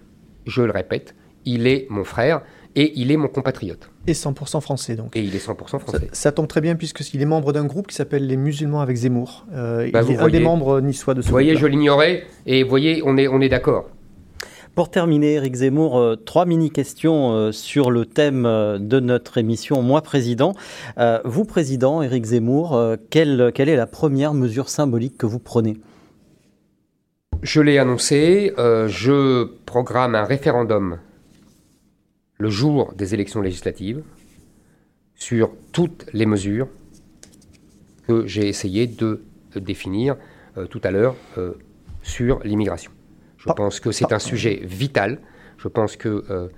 Speaker 2: je le répète, il est mon frère et il est mon compatriote.
Speaker 3: Et 100% français donc.
Speaker 2: Et il est 100% français.
Speaker 3: Ça, tombe très bien puisqu'il est membre d'un groupe qui s'appelle les musulmans avec Zemmour. Euh, bah, il est un des membres niçois de ce
Speaker 2: Vous voyez, je l'ignorais et vous voyez, on est, on est d'accord.
Speaker 1: Pour terminer, Eric Zemmour, euh, trois mini-questions euh, sur le thème euh, de notre émission Moi Président. vous, Président, Eric Zemmour, quelle, quelle est la première mesure symbolique que vous prenez?
Speaker 2: Je l'ai annoncé, je programme un référendum le jour des élections législatives sur toutes les mesures que j'ai essayé de définir tout à l'heure sur l'immigration. Je pense que c'est un sujet vital. Je pense qu'il euh, euh,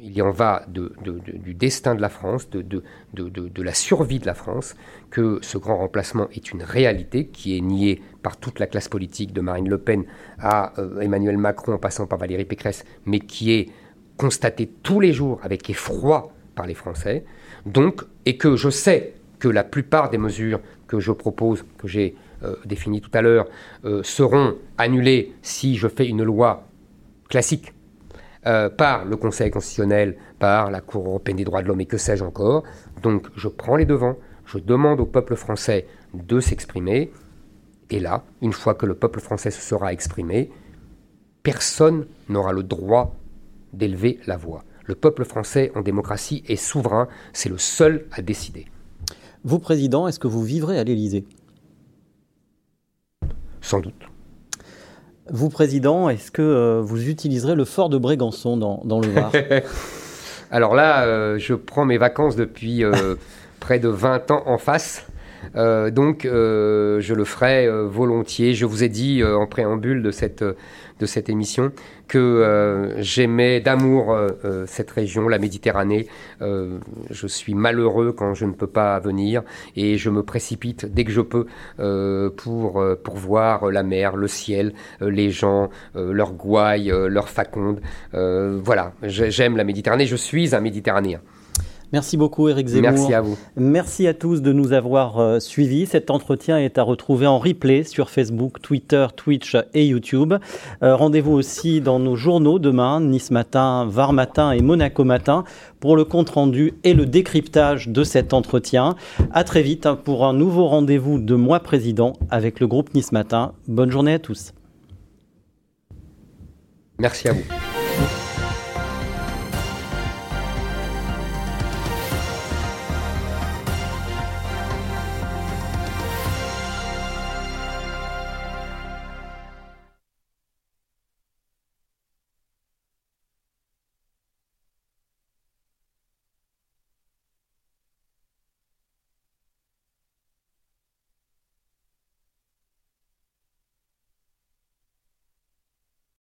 Speaker 2: il y en va de, du destin de la France, de, de, la survie de la France, que ce grand remplacement est une réalité qui est niée par toute la classe politique, de Marine Le Pen à euh, Emmanuel Macron en passant par Valérie Pécresse, mais qui est constatée tous les jours avec effroi par les Français. Donc, et que je sais que la plupart des mesures que je propose, que j'ai euh, définis tout à l'heure, euh, seront annulés si je fais une loi classique euh, par le Conseil constitutionnel, par la Cour européenne des droits de l'homme et que sais-je encore. Donc je prends les devants, je demande au peuple français de s'exprimer, et là, une fois que le peuple français se sera exprimé, personne n'aura le droit d'élever la voix. Le peuple français en démocratie est souverain, c'est le seul à décider.
Speaker 1: Vous, Président, est-ce que vous vivrez à l'Élysée?
Speaker 2: Sans doute.
Speaker 1: Vous, Président, est-ce que euh, vous utiliserez le fort de Brégançon dans, le Var (laughs)
Speaker 2: Alors là, euh, je prends mes vacances depuis euh, (laughs) près de 20 ans en face. donc, je le ferai volontiers. Je vous ai dit en préambule de cette de cette émission que euh, j'aimais d'amour euh, euh, cette région, la Méditerranée. je suis malheureux quand je ne peux pas venir et je me précipite dès que je peux pour, pour voir la mer, le ciel, les gens, leurs gouailles, leurs facondes. voilà, j'aime la Méditerranée, je suis un Méditerranéen.
Speaker 1: Merci beaucoup Eric Zemmour.
Speaker 2: Merci à vous.
Speaker 1: Merci à tous de nous avoir euh, suivis. Cet entretien est à retrouver en replay sur Facebook, Twitter, Twitch et YouTube. Euh, rendez-vous aussi dans nos journaux demain, Nice Matin, Var Matin et Monaco Matin pour le compte rendu et le décryptage de cet entretien. À très vite hein, pour un nouveau rendez-vous de Moi Président avec le groupe Nice Matin. Bonne journée à tous.
Speaker 2: Merci à vous.